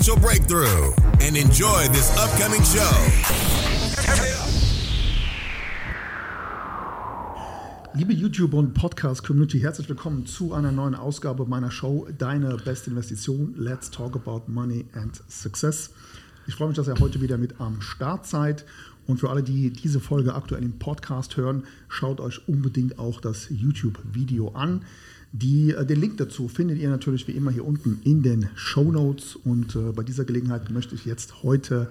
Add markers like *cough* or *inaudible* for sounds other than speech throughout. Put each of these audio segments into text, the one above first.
breakthrough and enjoy this upcoming show. Liebe YouTube- und Podcast-Community, herzlich willkommen zu einer neuen Ausgabe meiner Show Deine beste Investition. Let's talk about money and success. Ich freue mich, dass ihr heute wieder mit am Start seid. Und für alle, die diese Folge aktuell im Podcast hören, schaut euch unbedingt auch das YouTube-Video an. Die, äh, den Link dazu findet ihr natürlich wie immer hier unten in den Show Notes. Und äh, bei dieser Gelegenheit möchte ich jetzt heute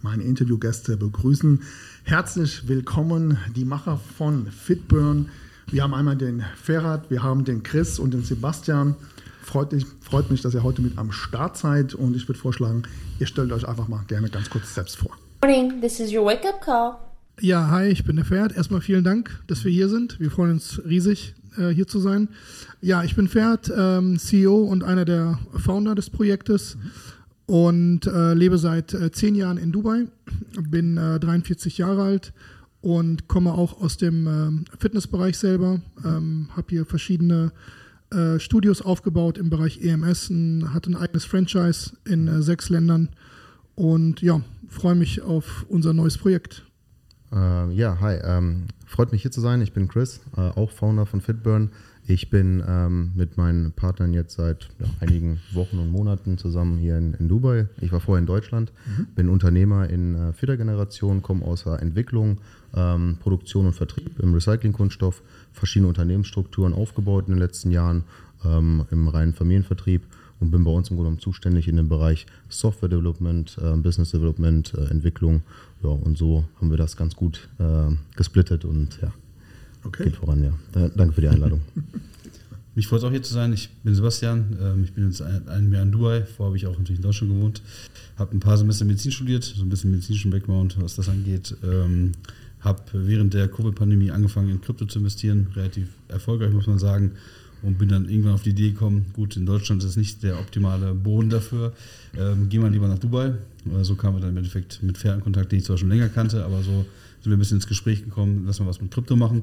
meine Interviewgäste begrüßen. Herzlich willkommen, die Macher von Fitburn. Wir haben einmal den Ferhat, wir haben den Chris und den Sebastian. Freut mich, freut mich, dass ihr heute mit am Start seid und ich würde vorschlagen, ihr stellt euch einfach mal gerne ganz kurz selbst vor. Morning, this is your wake up call. Ja, hi, ich bin der Ferhat. Erstmal vielen Dank, dass wir hier sind. Wir freuen uns riesig, äh, hier zu sein. Ja, ich bin Ferhat, ähm, CEO und einer der Founder des Projektes und äh, lebe seit äh, zehn Jahren in Dubai. Bin äh, 43 Jahre alt und komme auch aus dem ähm, Fitnessbereich selber. Ähm, Habe hier verschiedene äh, Studios aufgebaut im Bereich EMS, hatte ein eigenes Franchise in äh, sechs Ländern und ja, freue mich auf unser neues Projekt. Äh, ja, hi. Ähm, freut mich hier zu sein. Ich bin Chris, äh, auch Founder von Fitburn. Ich bin ähm, mit meinen Partnern jetzt seit ja, einigen Wochen und Monaten zusammen hier in, in Dubai. Ich war vorher in Deutschland, bin Unternehmer in äh, vierter Generation, komme aus der Entwicklung, ähm, Produktion und Vertrieb im Recyclingkunststoff, verschiedene Unternehmensstrukturen aufgebaut in den letzten Jahren ähm, im reinen Familienvertrieb und bin bei uns im Grunde genommen zuständig in dem Bereich Software Development, äh, Business Development, äh, Entwicklung. Ja, und so haben wir das ganz gut äh, gesplittet und ja, Okay. geht voran, ja. Da, danke für die Einladung. *laughs* Mich freut es auch hier zu sein. Ich bin Sebastian. Ähm, ich bin jetzt ein, ein Jahr in Dubai. Vorher habe ich auch natürlich in Deutschland gewohnt. Habe ein paar Semester Medizin studiert, so ein bisschen medizinischen Background, was das angeht. Ähm, habe während der Covid-Pandemie angefangen, in Krypto zu investieren. Relativ erfolgreich, muss man sagen. Und bin dann irgendwann auf die Idee gekommen, gut, in Deutschland ist es nicht der optimale Boden dafür. Ähm, gehen wir lieber nach Dubai. Äh, so kamen wir dann im Endeffekt mit Fair in Kontakt, den ich zwar schon länger kannte, aber so sind wir ein bisschen ins Gespräch gekommen, lass mal was mit Krypto machen.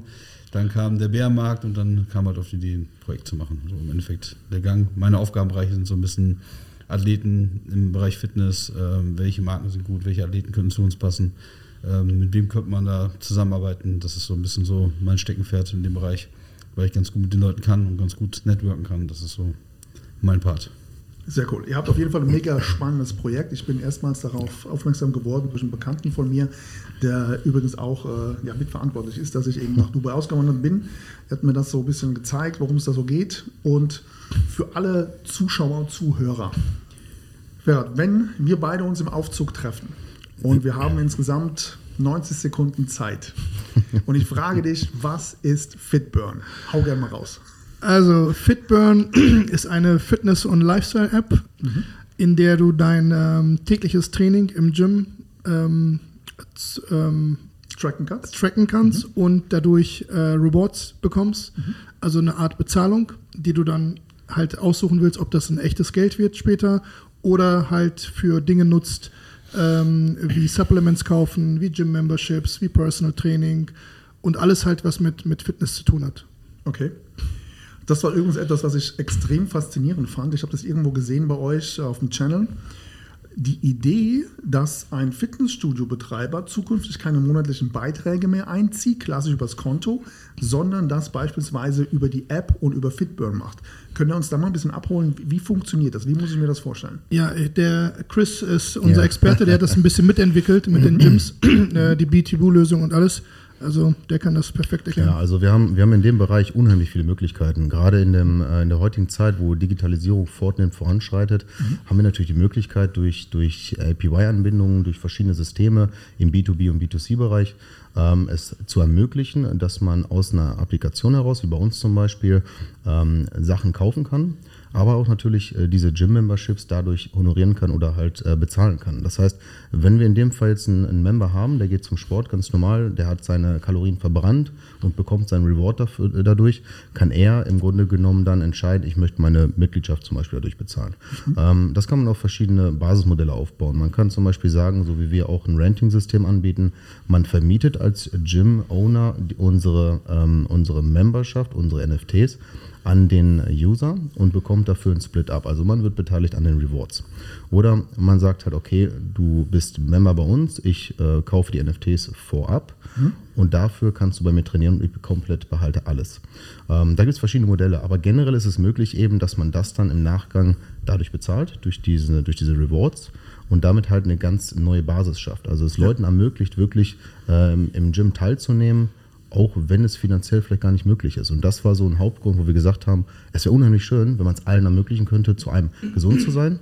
Dann kam der Bärmarkt und dann kam halt auf die Idee, ein Projekt zu machen. So im Endeffekt der Gang. Meine Aufgabenbereiche sind so ein bisschen Athleten im Bereich Fitness, ähm, welche Marken sind gut, welche Athleten können zu uns passen, ähm, mit wem könnte man da zusammenarbeiten. Das ist so ein bisschen so mein Steckenpferd in dem Bereich, weil ich ganz gut mit den Leuten kann und ganz gut networken kann. Das ist so mein Part. Sehr cool. Ihr habt auf jeden Fall ein mega spannendes Projekt. Ich bin erstmals darauf aufmerksam geworden durch einen Bekannten von mir, der übrigens auch äh, ja, mitverantwortlich ist, dass ich eben nach Dubai ausgewandert bin. Er hat mir das so ein bisschen gezeigt, worum es da so geht. Und für alle Zuschauer und Zuhörer, Ferhat, wenn wir beide uns im Aufzug treffen und wir haben insgesamt 90 Sekunden Zeit und ich frage dich, was ist Fitburn? Hau gerne mal raus. Also Fitburn *clears throat* ist eine Fitness- und Lifestyle-App, in der du dein ähm, tägliches Training im Gym ähm, ähm, Tracken kannst? tracken kannst und dadurch äh, Rewards bekommst. Also eine Art Bezahlung, die du dann halt aussuchen willst, ob das ein echtes Geld wird später oder halt für Dinge nutzt, ähm, wie Supplements kaufen, wie Gym-Memberships, wie Personal Training und alles halt, was mit, mit Fitness zu tun hat. Okay. Das war übrigens etwas, was ich extrem faszinierend fand. Ich habe das irgendwo gesehen bei euch auf dem Channel. Die Idee, dass ein Fitnessstudio-Betreiber zukünftig keine monatlichen Beiträge mehr einzieht, klassisch übers Konto, sondern das beispielsweise über die App und über Fitburn macht. Könnt ihr uns da mal ein bisschen abholen? Wie funktioniert das? Wie muss ich mir das vorstellen? Ja, der Chris ist unser Ja. Experte, der hat das ein bisschen mitentwickelt mit den *clears throat* Gyms, äh, die BTV-Lösung und alles. Also der kann das perfekt erklären. Ja, also wir haben, wir haben in dem Bereich unheimlich viele Möglichkeiten. Gerade in, dem, äh, in der heutigen Zeit, wo Digitalisierung fortnehmend voranschreitet, haben wir natürlich die Möglichkeit durch, durch API-Anbindungen, durch verschiedene Systeme im B2B- und B2C-Bereich ähm, es zu ermöglichen, dass man aus einer Applikation heraus, wie bei uns zum Beispiel, ähm, Sachen kaufen kann aber auch natürlich äh, diese Gym-Memberships dadurch honorieren kann oder halt äh, bezahlen kann. Das heißt, wenn wir in dem Fall jetzt einen, einen, Member haben, der geht zum Sport ganz normal, der hat seine Kalorien verbrannt und bekommt seinen Reward dafür, äh, dadurch, kann er im Grunde genommen dann entscheiden, ich möchte meine Mitgliedschaft zum Beispiel dadurch bezahlen. Mhm. Ähm, das kann man auf verschiedene Basismodelle aufbauen. Man kann zum Beispiel sagen, so wie wir auch ein Renting-System anbieten, man vermietet als Gym-Owner unsere, ähm, unsere Memberschaft, unsere NFTs an den User und bekommt dafür ein Split-up. Also man wird beteiligt an den Rewards. Oder man sagt halt, okay, du bist Member bei uns, ich äh, kaufe die NFTs vorab mhm. und dafür kannst du bei mir trainieren und ich komplett behalte alles. Ähm, da gibt es verschiedene Modelle, aber generell ist es möglich eben, dass man das dann im Nachgang dadurch bezahlt, durch diese, durch diese Rewards und damit halt eine ganz neue Basis schafft. Also es ja. Leuten ermöglicht, wirklich ähm, im Gym teilzunehmen, auch wenn es finanziell vielleicht gar nicht möglich ist. Und das war so ein Hauptgrund, wo wir gesagt haben, es wäre unheimlich schön, wenn man es allen ermöglichen könnte, zu einem gesund zu sein,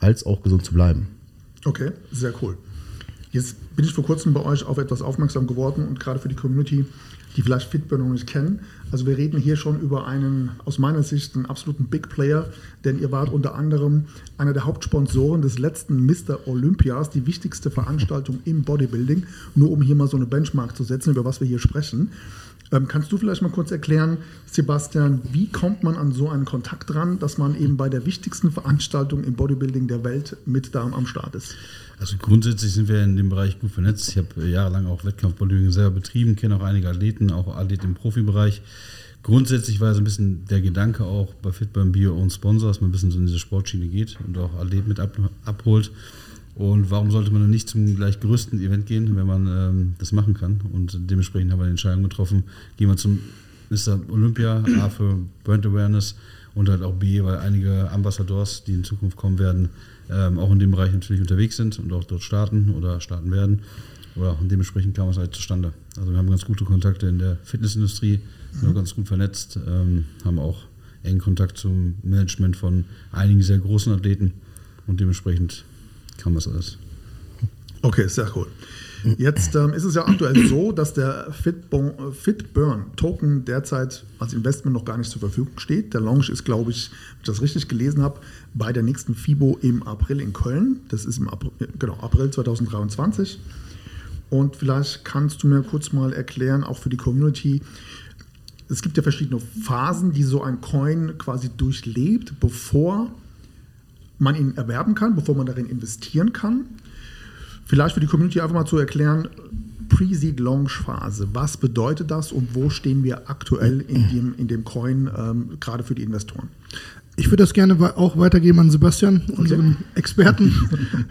als auch gesund zu bleiben. Okay, sehr cool. Jetzt bin ich vor kurzem bei euch auf etwas aufmerksam geworden und gerade für die Community die vielleicht Fitbit noch nicht kennen. Also wir reden hier schon über einen, aus meiner Sicht, einen absoluten Big Player, denn ihr wart unter anderem einer der Hauptsponsoren des letzten Mr. Olympias, die wichtigste Veranstaltung im Bodybuilding, nur um hier mal so eine Benchmark zu setzen, über was wir hier sprechen. Ähm, kannst du vielleicht mal kurz erklären, Sebastian, wie kommt man an so einen Kontakt ran, dass man eben bei der wichtigsten Veranstaltung im Bodybuilding der Welt mit da am Start ist? Also grundsätzlich sind wir in dem Bereich gut vernetzt. Ich habe jahrelang auch Wettkampfbodybuilding selber betrieben, kenne auch einige Athleten, auch Athleten im Profibereich. Grundsätzlich war so ein bisschen der Gedanke auch bei Fitburn Bio und Sponsor, dass man ein bisschen so in diese Sportschiene geht und auch Athleten mit ab, abholt. Und warum sollte man dann nicht zum gleich größten Event gehen, wenn man ähm, das machen kann? Und dementsprechend haben wir die Entscheidung getroffen, gehen wir zum Mr. Olympia, A für Brand Awareness und halt auch B, weil einige Ambassadors, die in Zukunft kommen werden, ähm, auch in dem Bereich natürlich unterwegs sind und auch dort starten oder starten werden. Oder und dementsprechend kam es halt zustande. Also wir haben ganz gute Kontakte in der Fitnessindustrie, sind mhm. ganz gut vernetzt, ähm, haben auch engen Kontakt zum Management von einigen sehr großen Athleten und dementsprechend kam das alles. Okay, sehr cool. Jetzt ähm, ist es ja aktuell so, dass der Fitburn, Fitburn Token derzeit als Investment noch gar nicht zur Verfügung steht. Der Launch ist, glaube ich, wenn ich das richtig gelesen habe, bei der nächsten FIBO im April in Köln. Das ist im April, genau, April 2023. Und vielleicht kannst du mir kurz mal erklären, auch für die Community, es gibt ja verschiedene Phasen, die so ein Coin quasi durchlebt, bevor man ihn erwerben kann, bevor man darin investieren kann. Vielleicht für die Community einfach mal zu erklären, Pre-Seed-Launch-Phase, was bedeutet das und wo stehen wir aktuell in dem, in dem Coin, ähm, gerade für die Investoren? Ich würde das gerne auch weitergeben an Sebastian, unseren okay. Experten.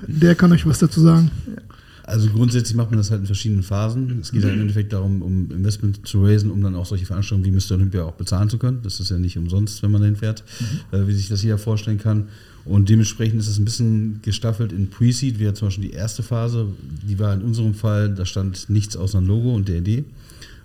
*laughs* Der kann euch was dazu sagen. Also grundsätzlich macht man das halt in verschiedenen Phasen. Es geht halt im Endeffekt darum, um Investment zu raisen, um dann auch solche Veranstaltungen wie Mr. Olympia auch bezahlen zu können. Das ist ja nicht umsonst, wenn man dahin fährt, mhm. äh, wie sich das jeder vorstellen kann. Und dementsprechend ist es ein bisschen gestaffelt in Pre-Seed, wie zum Beispiel die erste Phase, die war in unserem Fall, da stand nichts außer ein Logo und der Idee.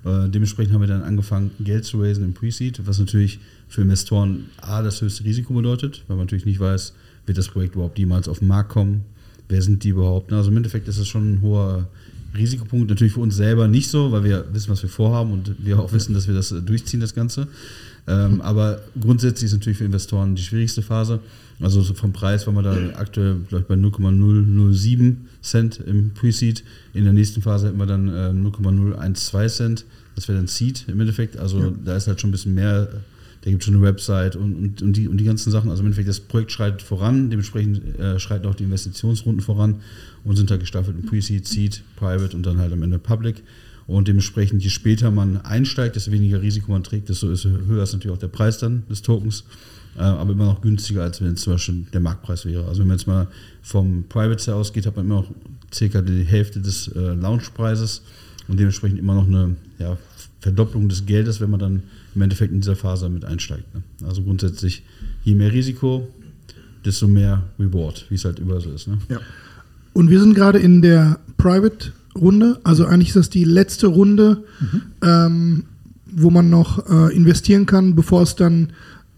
Äh, dementsprechend haben wir dann angefangen, Geld zu raisen im Pre-Seed, was natürlich für Investoren A, das höchste Risiko bedeutet, weil man natürlich nicht weiß, wird das Projekt überhaupt jemals auf den Markt kommen, wer sind die überhaupt. Also im Endeffekt ist das schon ein hoher Risikopunkt, natürlich für uns selber nicht so, weil wir wissen, was wir vorhaben und wir auch wissen, dass wir das durchziehen, das Ganze. Ähm, aber grundsätzlich ist natürlich für Investoren die schwierigste Phase. Also so vom Preis waren wir da aktuell vielleicht bei 0,007 Cent im Pre-Seed. In der nächsten Phase hätten wir dann äh, 0,012 Cent. Das wäre dann Seed im Endeffekt. Also ja. da ist halt schon ein bisschen mehr. Da gibt es schon eine Website und, und, und, die, und die ganzen Sachen. Also im Endeffekt, das Projekt schreitet voran, dementsprechend äh, schreiten auch die Investitionsrunden voran und sind da gestaffelt in Pre-Seed, Seed, Private und dann halt am Ende Public. Und dementsprechend, je später man einsteigt, desto weniger Risiko man trägt, desto höher ist natürlich auch der Preis dann des Tokens. Äh, aber immer noch günstiger, als wenn es zum Beispiel der Marktpreis wäre. Also wenn man jetzt mal vom Private Sale ausgeht, hat man immer noch circa die Hälfte des äh, Launchpreises und dementsprechend immer noch eine ja, Verdopplung des Geldes, wenn man dann im Endeffekt in dieser Phase mit einsteigt. Ne? Also grundsätzlich, je mehr Risiko, desto mehr Reward, wie es halt überall so ist. Ne? Ja. Und wir sind gerade in der Private-Runde, also eigentlich ist das die letzte Runde, mhm. ähm, wo man noch äh, investieren kann, bevor es dann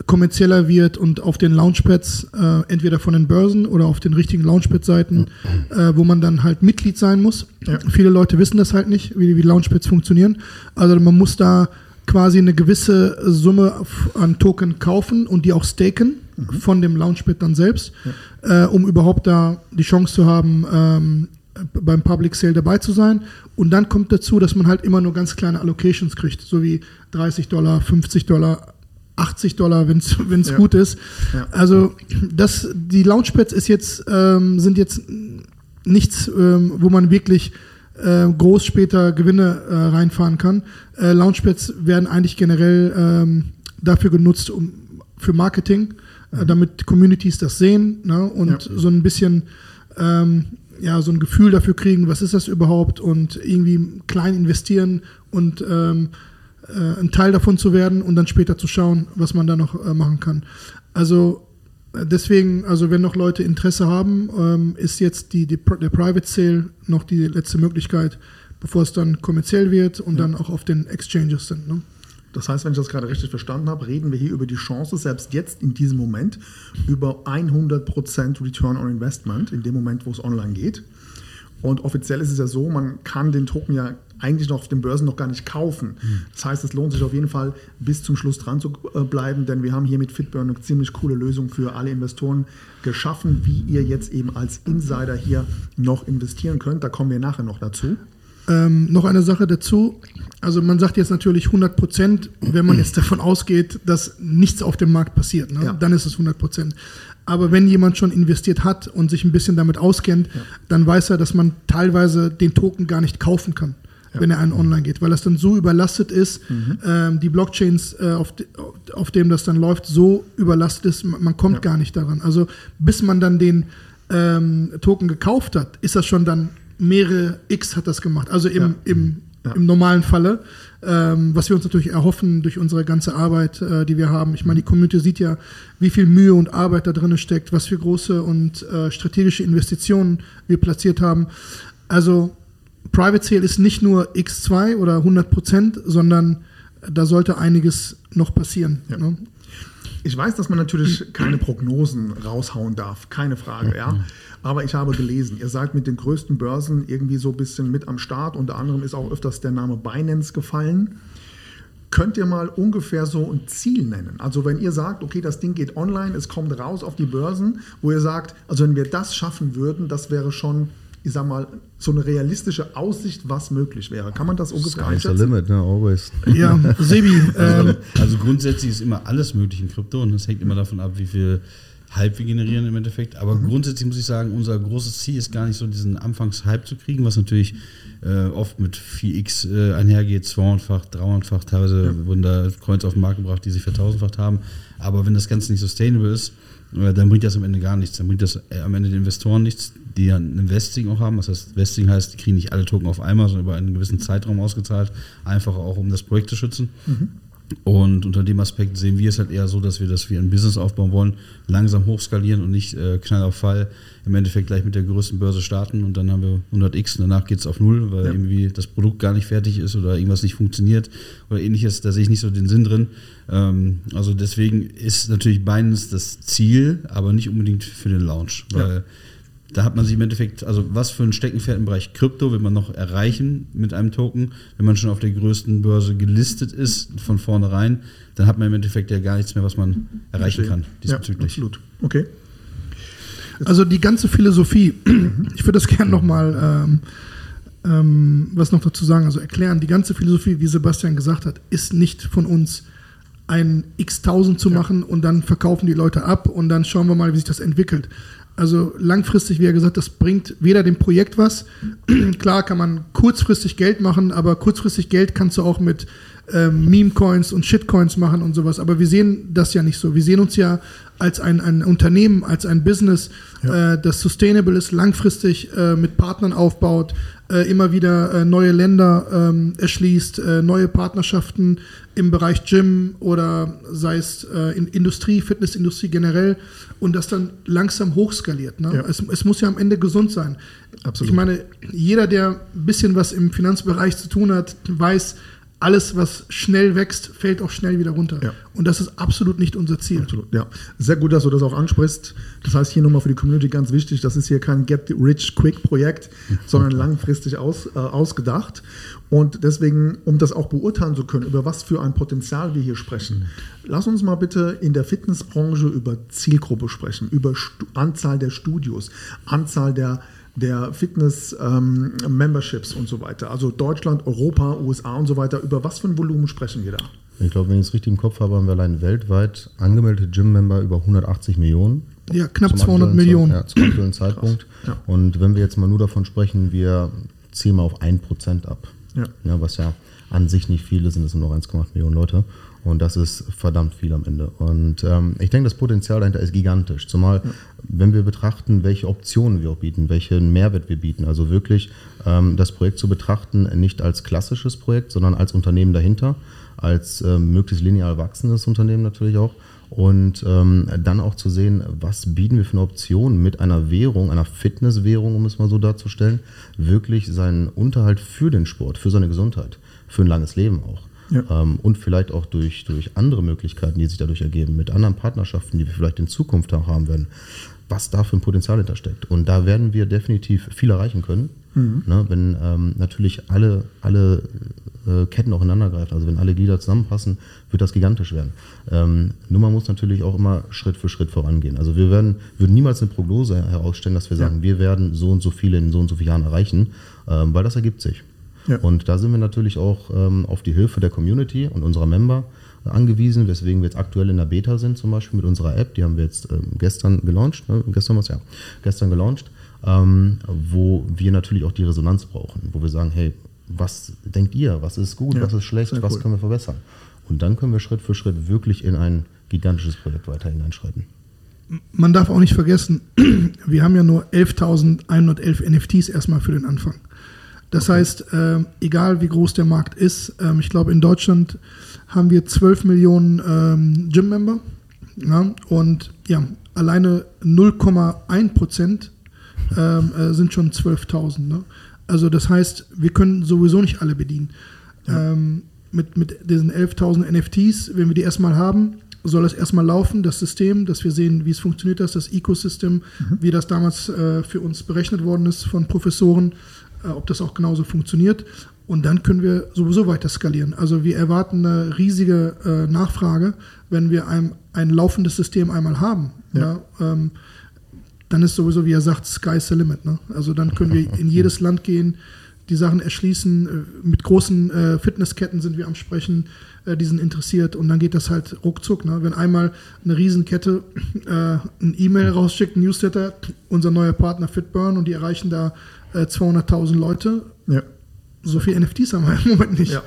kommerzieller wird und auf den Launchpads, äh, entweder von den Börsen oder auf den richtigen Launchpad-Seiten, äh, wo man dann halt Mitglied sein muss. Ja. Viele Leute wissen das halt nicht, wie, wie Launchpads funktionieren. Also man muss da quasi eine gewisse Summe an Token kaufen und die auch staken von dem Launchpad dann selbst, äh, um überhaupt da die Chance zu haben, ähm, beim Public Sale dabei zu sein. Und dann kommt dazu, dass man halt immer nur ganz kleine Allocations kriegt, so wie 30 Dollar, 50 Dollar, 80 Dollar, wenn es *laughs* Ja. gut ist. Ja. Also das, die Launchpads ist jetzt, ähm, sind jetzt nichts, ähm, wo man wirklich äh, groß später Gewinne äh, reinfahren kann. Äh, Launchpads werden eigentlich generell ähm, dafür genutzt, um für Marketing, äh, damit Communities das sehen ne, und Ja. so ein bisschen ähm, ja, so ein Gefühl dafür kriegen, was ist das überhaupt und irgendwie klein investieren und ähm, äh, ein Teil davon zu werden und dann später zu schauen, was man da noch äh, machen kann. Also äh, deswegen, also wenn noch Leute Interesse haben, ähm, ist jetzt die, die, der Private Sale noch die letzte Möglichkeit, bevor es dann kommerziell wird und dann auch auf den Exchanges sind. Ne? Das heißt, wenn ich das gerade richtig verstanden habe, reden wir hier über die Chance, selbst jetzt in diesem Moment, über 100% Return on Investment, in dem Moment, wo es online geht. Und offiziell ist es ja so, man kann den Token ja eigentlich noch auf den Börsen noch gar nicht kaufen. Das heißt, es lohnt sich auf jeden Fall bis zum Schluss dran zu äh, bleiben, denn wir haben hier mit Fitburn eine ziemlich coole Lösung für alle Investoren geschaffen, wie ihr jetzt eben als Insider hier noch investieren könnt. Da kommen wir nachher noch dazu. Ähm, noch eine Sache dazu. Also man sagt jetzt natürlich 100 Prozent, wenn man jetzt davon ausgeht, dass nichts auf dem Markt passiert. Ne? Ja. Dann ist es 100 Prozent. Aber wenn jemand schon investiert hat und sich ein bisschen damit auskennt, dann weiß er, dass man teilweise den Token gar nicht kaufen kann, wenn er einen online geht, weil das dann so überlastet ist, ähm, die Blockchains, äh, auf, de, auf dem das dann läuft, so überlastet ist, man, man kommt gar nicht daran. Also bis man dann den ähm, Token gekauft hat, ist das schon dann mehrere X hat das gemacht. Also im, Ja. im, Ja. im normalen Falle, ähm, was wir uns natürlich erhoffen durch unsere ganze Arbeit, äh, die wir haben. Ich meine, die Community sieht ja, wie viel Mühe und Arbeit da drin steckt, was für große und äh, strategische Investitionen wir platziert haben. Also Private Sale ist nicht nur X2 oder 100 Prozent, sondern da sollte einiges noch passieren. Ja. Ne? Ich weiß, dass man natürlich *clears throat* keine Prognosen raushauen darf, keine Frage, ja. Aber ich habe gelesen, ihr seid mit den größten Börsen irgendwie so ein bisschen mit am Start. Unter anderem ist auch öfters der Name Binance gefallen. Könnt ihr mal ungefähr so ein Ziel nennen? Also wenn ihr sagt, okay, das Ding geht online, es kommt raus auf die Börsen, wo ihr sagt, also wenn wir das schaffen würden, das wäre schon, ich sag mal, so eine realistische Aussicht, was möglich wäre. Kann man das ungefähr Sky's the einschätzen? limit, ne? Always. Ja, *laughs* Sebi, ähm, Also grundsätzlich ist immer alles möglich in Krypto und das hängt immer davon ab, wie viel Hype wir generieren im Endeffekt. Aber grundsätzlich muss ich sagen, unser großes Ziel ist gar nicht so diesen Anfangs-Hype zu kriegen, was natürlich äh, oft mit 4x äh, einhergeht, 200-fach, 300-fach, teilweise wurden da Coins auf den Markt gebracht, die sich vertausendfacht haben. Aber wenn das Ganze nicht sustainable ist, äh, dann bringt das am Ende gar nichts. Dann bringt das äh, am Ende den Investoren nichts, die ja ein Investing auch haben. Das heißt, Vesting heißt, die kriegen nicht alle Token auf einmal, sondern über einen gewissen Zeitraum ausgezahlt. Einfach auch, um das Projekt zu schützen. Und unter dem Aspekt sehen wir es halt eher so, dass wir, dass wir ein Business aufbauen wollen, langsam hochskalieren und nicht äh, knall auf Fall im Endeffekt gleich mit der größten Börse starten und dann haben wir 100x und danach geht es auf Null, weil Ja. irgendwie das Produkt gar nicht fertig ist oder irgendwas nicht funktioniert oder ähnliches. Da sehe ich nicht so den Sinn drin. Ähm, also deswegen ist natürlich Binance das Ziel, aber nicht unbedingt für den Launch, weil da hat man sich im Endeffekt, also was für ein Steckenpferd im Bereich Krypto will man noch erreichen mit einem Token, wenn man schon auf der größten Börse gelistet ist von vornherein, dann hat man im Endeffekt ja gar nichts mehr, was man erreichen kann Ja, diesbezüglich. absolut. Okay. Also die ganze Philosophie, *clears throat* ich würde das gerne nochmal ähm, ähm, was noch dazu sagen, also erklären, die ganze Philosophie, wie Sebastian gesagt hat, ist nicht von uns ein x-tausend zu machen und dann verkaufen die Leute ab und dann schauen wir mal, wie sich das entwickelt. Also langfristig, wie er gesagt, das bringt weder dem Projekt was. *clears throat* Klar kann man kurzfristig Geld machen, aber kurzfristig Geld kannst du auch mit ähm, Meme-Coins und Shitcoins machen und sowas. Aber wir sehen das ja nicht so. Wir sehen uns ja als ein, ein Unternehmen, als ein Business, äh, das sustainable ist, langfristig äh, mit Partnern aufbaut, äh, immer wieder äh, neue Länder ähm, erschließt, äh, neue Partnerschaften im Bereich Gym oder sei es äh, in Industrie, Fitnessindustrie generell und das dann langsam hochskaliert. Ne? Ja. Es, es muss ja am Ende gesund sein. Absolut. Ich meine, jeder, der ein bisschen was im Finanzbereich zu tun hat, weiß, alles, was schnell wächst, fällt auch schnell wieder runter. Ja. Und das ist absolut nicht unser Ziel. Absolut, ja. Sehr gut, dass du das auch ansprichst. Das heißt hier nochmal für die Community ganz wichtig, das ist hier kein Get-Rich-Quick-Projekt, *laughs* sondern langfristig aus, äh, ausgedacht. Und deswegen, um das auch beurteilen zu können, über was für ein Potenzial wir hier sprechen, lass uns mal bitte in der Fitnessbranche über Zielgruppe sprechen, über Stu Anzahl der Studios, Anzahl der der Fitness-Memberships ähm, und so weiter. Also Deutschland, Europa, USA und so weiter. Über was für ein Volumen sprechen wir da? Ich glaube, wenn ich es richtig im Kopf habe, haben wir allein weltweit angemeldete Gym-Member über 180 Millionen. Ja, knapp Zum 200 aktuellen Millionen. Ja, zum aktuellen *clears throat* Zeitpunkt. Ja. Und wenn wir jetzt mal nur davon sprechen, wir ziehen mal auf 1% ab. Ja. was ja an sich nicht viele sind, es sind noch 1,8 Millionen Leute. Und das ist verdammt viel am Ende. Und ähm, ich denke, das Potenzial dahinter ist gigantisch. Zumal, wenn wir betrachten, welche Optionen wir auch bieten, welchen Mehrwert wir bieten. Also wirklich ähm, das Projekt zu betrachten, nicht als klassisches Projekt, sondern als Unternehmen dahinter, als ähm, möglichst linear wachsendes Unternehmen natürlich auch. Und ähm, dann auch zu sehen, was bieten wir für eine Option mit einer Währung, einer Fitnesswährung, um es mal so darzustellen, wirklich seinen Unterhalt für den Sport, für seine Gesundheit, für ein langes Leben auch. Ja. Ähm, und vielleicht auch durch, durch andere Möglichkeiten, die sich dadurch ergeben, mit anderen Partnerschaften, die wir vielleicht in Zukunft auch haben werden, was da für ein Potenzial hintersteckt. Und da werden wir definitiv viel erreichen können, ne, wenn ähm, natürlich alle, alle äh, Ketten auch ineinander greifen. Also wenn alle Glieder zusammenpassen, wird das gigantisch werden. Ähm, nur man muss natürlich auch immer Schritt für Schritt vorangehen. Also wir werden, würden niemals eine Prognose herausstellen, dass wir sagen, wir werden so und so viele in so und so vielen Jahren erreichen, ähm, weil das ergibt sich. Ja. Und da sind wir natürlich auch ähm, auf die Hilfe der Community und unserer Member äh, angewiesen, weswegen wir jetzt aktuell in der Beta sind, zum Beispiel mit unserer App. Die haben wir jetzt ähm, gestern gelauncht, ne? gestern was ja, gestern gelauncht, ähm, wo wir natürlich auch die Resonanz brauchen, wo wir sagen, hey, was denkt ihr, was ist gut, Ja, was ist schlecht, was cool. können wir verbessern? Und dann können wir Schritt für Schritt wirklich in ein gigantisches Projekt weiter hineinschreiten. Man darf auch nicht vergessen, *clears throat* wir haben ja nur 11.111 NFTs erstmal für den Anfang. Das heißt, ähm, egal wie groß der Markt ist, ähm, ich glaube in Deutschland haben wir 12 Millionen ähm, Gym-Member ja, und ja, alleine 0,1 Prozent ähm, äh, sind schon 12.000. Ne? Also das heißt, wir können sowieso nicht alle bedienen. Ähm, mit, mit diesen 11.000 NFTs, wenn wir die erstmal haben, soll das erstmal laufen, das System, dass wir sehen, wie es funktioniert, das, das Ecosystem, wie das damals äh, für uns berechnet worden ist von Professoren, äh, ob das auch genauso funktioniert. Und dann können wir sowieso weiter skalieren. Also wir erwarten eine riesige äh, Nachfrage, wenn wir ein, ein laufendes System einmal haben. Ja. ähm, dann ist sowieso, wie er sagt, sky's the limit. Ne? Also dann können wir in *laughs* jedes Land gehen, die Sachen erschließen. Äh, Mit großen äh, Fitnessketten sind wir am Sprechen, äh, die sind interessiert und dann geht das halt ruckzuck. Ne? Wenn einmal eine Riesenkette äh, ein E-Mail rausschickt, ein Newsletter, unser neuer Partner FitBurn und die erreichen da äh, 200.000 Leute, Ja. so viel NFTs haben wir im Moment nicht. Ja.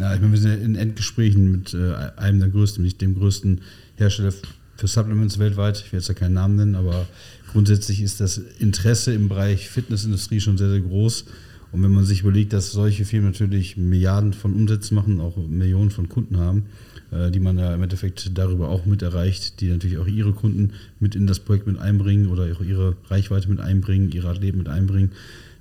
Ja, ich meine, wir sind in Endgesprächen mit äh, einem der größten, nicht dem größten Hersteller für Supplements weltweit. Ich will jetzt ja keinen Namen nennen, aber grundsätzlich ist das Interesse im Bereich Fitnessindustrie schon sehr, sehr groß. Und wenn man sich überlegt, dass solche Firmen natürlich Milliarden von Umsätzen machen, auch Millionen von Kunden haben, die man ja im Endeffekt darüber auch mit erreicht, die natürlich auch ihre Kunden mit in das Projekt mit einbringen oder auch ihre Reichweite mit einbringen, ihre Athleten mit einbringen,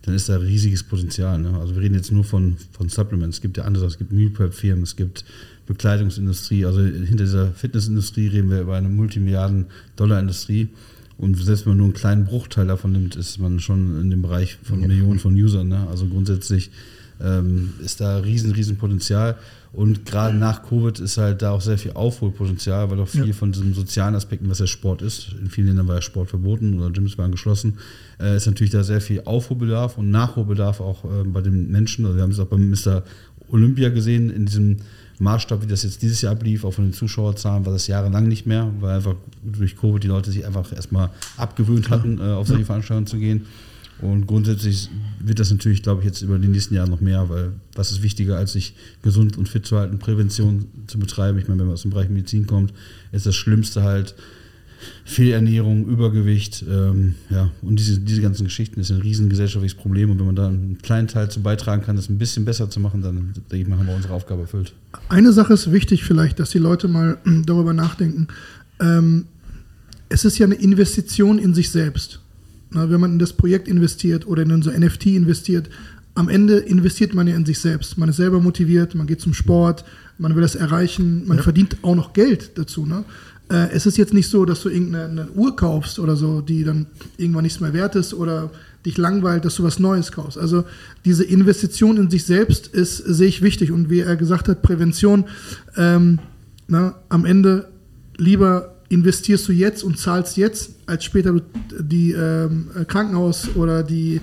dann ist da riesiges Potenzial. Ne? Also wir reden jetzt nur von, von Supplements. Es gibt ja andere, es gibt Meal Prep Firmen, es gibt Bekleidungsindustrie. Also hinter dieser Fitnessindustrie reden wir über eine Multimilliarden-Dollar-Industrie. Und selbst wenn man nur einen kleinen Bruchteil davon nimmt, ist man schon in dem Bereich von Millionen von Usern. Ne? Also grundsätzlich ähm, ist da riesen, riesen Potenzial. Und gerade nach Covid ist halt da auch sehr viel Aufholpotenzial, weil auch viel Ja. von diesen sozialen Aspekten, was ja Sport ist, in vielen Ländern war ja Sport verboten oder Gyms waren geschlossen, äh, ist natürlich da sehr viel Aufholbedarf und Nachholbedarf auch äh, bei den Menschen. Also wir haben es auch beim Mr. Olympia gesehen, in diesem Maßstab, wie das jetzt dieses Jahr ablief, auch von den Zuschauerzahlen, war das jahrelang nicht mehr, weil einfach durch Covid die Leute sich einfach erstmal abgewöhnt hatten, äh, auf solche Veranstaltungen zu gehen. Und grundsätzlich wird das natürlich, glaube ich, jetzt über die nächsten Jahre noch mehr, weil was ist wichtiger, als sich gesund und fit zu halten, Prävention zu betreiben. Ich meine, wenn man aus dem Bereich Medizin kommt, ist das Schlimmste halt Fehlernährung, Übergewicht, ähm, ja, und diese, diese ganzen Geschichten ist ein riesen gesellschaftliches Problem. Und wenn man da einen kleinen Teil zu beitragen kann, das ein bisschen besser zu machen, dann denke ich mal, haben wir unsere Aufgabe erfüllt. Eine Sache ist wichtig vielleicht, dass die Leute mal darüber nachdenken. Ähm, es ist ja eine Investition in sich selbst. Na, wenn man in das Projekt investiert oder in unser NFT investiert, am Ende investiert man ja in sich selbst. Man ist selber motiviert, man geht zum Sport, man will das erreichen, man Ja. verdient auch noch Geld dazu. Ne? Äh, es ist jetzt nicht so, dass du irgendeine eine Uhr kaufst oder so, die dann irgendwann nichts mehr wert ist oder dich langweilt, dass du was Neues kaufst. Also diese Investition in sich selbst ist, sehe ich wichtig. Und wie er gesagt hat, Prävention, ähm, na, am Ende lieber investierst du jetzt und zahlst jetzt, als später die ähm, Krankenhaus- oder die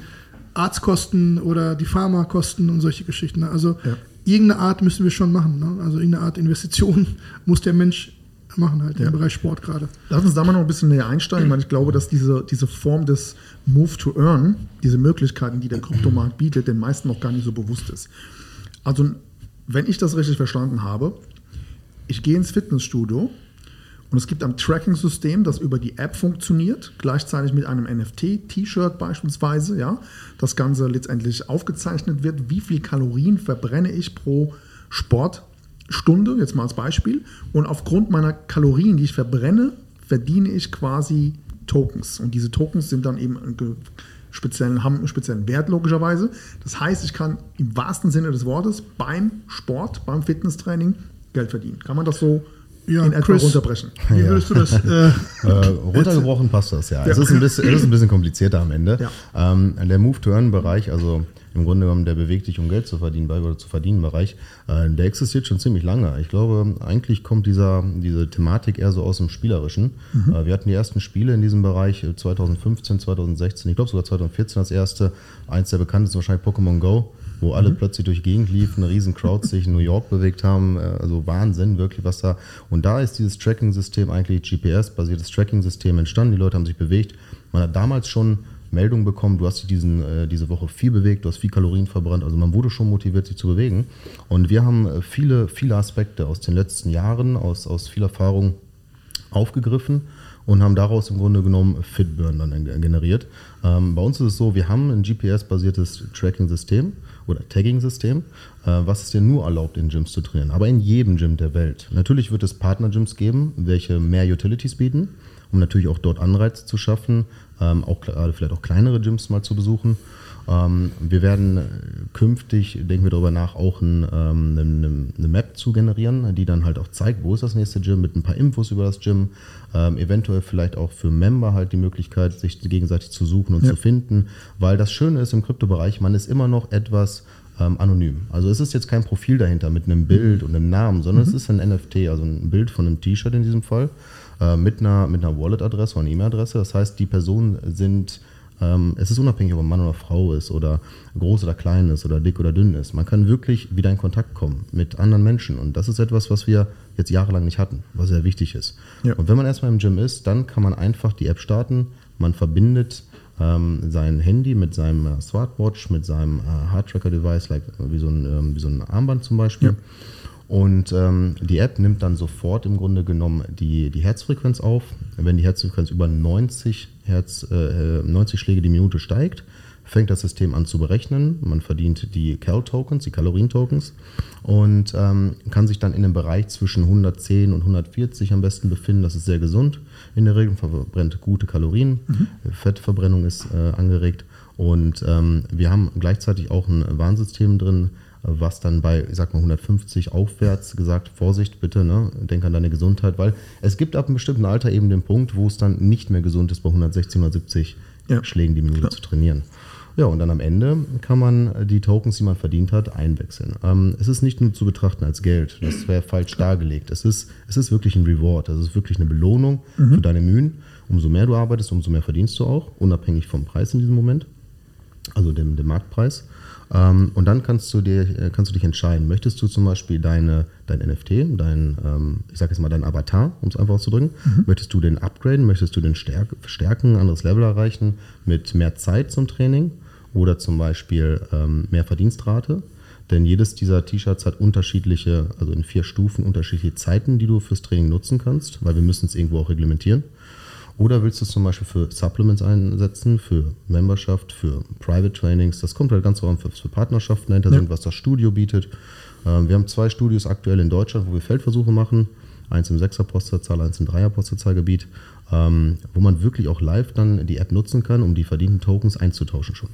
Arztkosten oder die Pharmakosten und solche Geschichten. Ne? Also Ja. irgendeine Art müssen wir schon machen. Ne? Also irgendeine Art Investition *laughs* muss der Mensch machen halt Ja. im Bereich Sport gerade. Lass uns da mal noch ein bisschen näher einsteigen, weil ich glaube, dass diese, diese Form des Move to Earn, diese Möglichkeiten, die der Kryptomarkt bietet, den meisten noch gar nicht so bewusst ist. Also, wenn ich das richtig verstanden habe, ich gehe ins Fitnessstudio und es gibt ein Tracking-System, das über die App funktioniert, gleichzeitig mit einem NFT-T-Shirt beispielsweise, ja, das Ganze letztendlich aufgezeichnet wird, wie viel Kalorien verbrenne ich pro Sportstunde, jetzt mal als Beispiel, und aufgrund meiner Kalorien, die ich verbrenne, verdiene ich quasi Tokens. Und diese Tokens sind dann eben speziellen, haben einen speziellen Wert logischerweise. Das heißt, ich kann im wahrsten Sinne des Wortes beim Sport, beim Fitnesstraining Geld verdienen. Kann man das so Ja, in etwa Chris. runterbrechen? Wie würdest du das? Äh, *laughs* Äh, runtergebrochen passt das, ja. Es, ist ein bisschen, es ist ein bisschen komplizierter am Ende. Ja. Ähm, der Move-to-Earn-Bereich, also im Grunde genommen der bewegt dich, um Geld zu verdienen oder zu verdienen Bereich, äh, der existiert schon ziemlich lange. Ich glaube, eigentlich kommt dieser, diese Thematik eher so aus dem Spielerischen. Äh, wir hatten die ersten Spiele in diesem Bereich äh, 2015, 2016, ich glaube sogar 2014 das erste. Eins der bekanntesten wahrscheinlich Pokémon Go wo alle plötzlich durch die Gegend liefen, eine riesen Crowd *laughs* sich in New York bewegt haben. äh, Also Wahnsinn, wirklich, was da. Und da ist dieses Tracking-System, eigentlich GPS-basiertes Tracking-System entstanden. Die Leute haben sich bewegt. Man hat damals schon Meldungen bekommen, du hast dich diesen, äh, diese Woche viel bewegt, du hast viel Kalorien verbrannt. Also man wurde schon motiviert, sich zu bewegen. Und wir haben äh, viele, viele Aspekte aus den letzten Jahren, aus, aus viel Erfahrung aufgegriffen und haben daraus im Grunde genommen Fitburn dann gen- generiert. Ähm, bei uns ist es so, wir haben ein GPS-basiertes Tracking-System oder Tagging-System, äh, was es dir nur erlaubt, in Gyms zu trainieren, aber in jedem Gym der Welt. Natürlich wird es Partner-Gyms geben, welche mehr Utilities bieten, um natürlich auch dort Anreize zu schaffen, ähm, auch gerade vielleicht auch kleinere Gyms mal zu besuchen. Ähm, wir werden künftig, denken wir darüber nach, auch ein, ähm, eine, eine Map zu generieren, die dann halt auch zeigt, wo ist das nächste Gym, mit ein paar Infos über das Gym. Ähm, eventuell vielleicht auch für Member halt die Möglichkeit, sich gegenseitig zu suchen und Ja. zu finden. Weil das Schöne ist im Kryptobereich, man ist immer noch etwas ähm, anonym. Also es ist jetzt kein Profil dahinter mit einem Bild und einem Namen, sondern es ist ein NFT, also ein Bild von einem T-Shirt in diesem Fall, äh, mit einer, mit einer Wallet-Adresse einer E-Mail-Adresse. Das heißt, die Personen sind ähm, es ist unabhängig, ob man Mann oder Frau ist oder groß oder klein ist oder dick oder dünn ist. Man kann wirklich wieder in Kontakt kommen mit anderen Menschen. Und das ist etwas, was wir jetzt jahrelang nicht hatten, was sehr wichtig ist. Ja. Und wenn man erstmal im Gym ist, dann kann man einfach die App starten. Man verbindet ähm, sein Handy mit seinem äh, Smartwatch, mit seinem äh, Heart-Tracker-Device, like, wie, so ein, ähm, wie so ein Armband zum Beispiel. Ja. Und ähm, die App nimmt dann sofort im Grunde genommen die, die Herzfrequenz auf. Wenn die Herzfrequenz über 90, Herz, äh, 90 Schläge die Minute steigt, fängt das System an zu berechnen. Man verdient die Cal-Tokens, die Kalorien-Tokens und ähm, kann sich dann in einem Bereich zwischen 110 und 140 am besten befinden. Das ist sehr gesund. In der Regel verbrennt gute Kalorien. Fettverbrennung ist äh, angeregt. Und ähm, wir haben gleichzeitig auch ein Warnsystem drin, was dann bei, ich sag mal, 150 aufwärts gesagt, Vorsicht bitte, ne, denk an deine Gesundheit, weil es gibt ab einem bestimmten Alter eben den Punkt, wo es dann nicht mehr gesund ist, bei 160, 170 Ja. Schlägen die Minute Klar. zu trainieren. Ja, und dann am Ende kann man die Tokens, die man verdient hat, einwechseln. Ähm, es ist nicht nur zu betrachten als Geld, das wäre falsch dargelegt. Es ist, es ist wirklich ein Reward, es ist wirklich eine Belohnung für deine Mühen. Umso mehr du arbeitest, umso mehr verdienst du auch, unabhängig vom Preis in diesem Moment also dem, dem Marktpreis. Ähm, und dann kannst du, dir, äh, kannst du dich entscheiden, möchtest du zum Beispiel deine, dein NFT, dein, ähm, ich sage jetzt mal dein Avatar, um es einfach auszudrücken, möchtest du den upgraden, möchtest du den stärk, stärken, ein anderes Level erreichen mit mehr Zeit zum Training oder zum Beispiel ähm, mehr Verdienstrate. Denn jedes dieser T-Shirts hat unterschiedliche, also in vier Stufen unterschiedliche Zeiten, die du fürs Training nutzen kannst, weil wir müssen es irgendwo auch reglementieren. Oder willst du es zum Beispiel für Supplements einsetzen, für Memberschaft, für Private Trainings? Das kommt halt ganz drauf an, für, Partnerschaften dahinter Ja. sind, was das Studio bietet. Ähm, wir haben zwei Studios aktuell in Deutschland, wo wir Feldversuche machen. eins im 6er Postleitzahl, eins im 3er Postleitzahlgebiet, ähm, wo man wirklich auch live dann die App nutzen kann, um die verdienten Tokens einzutauschen schon.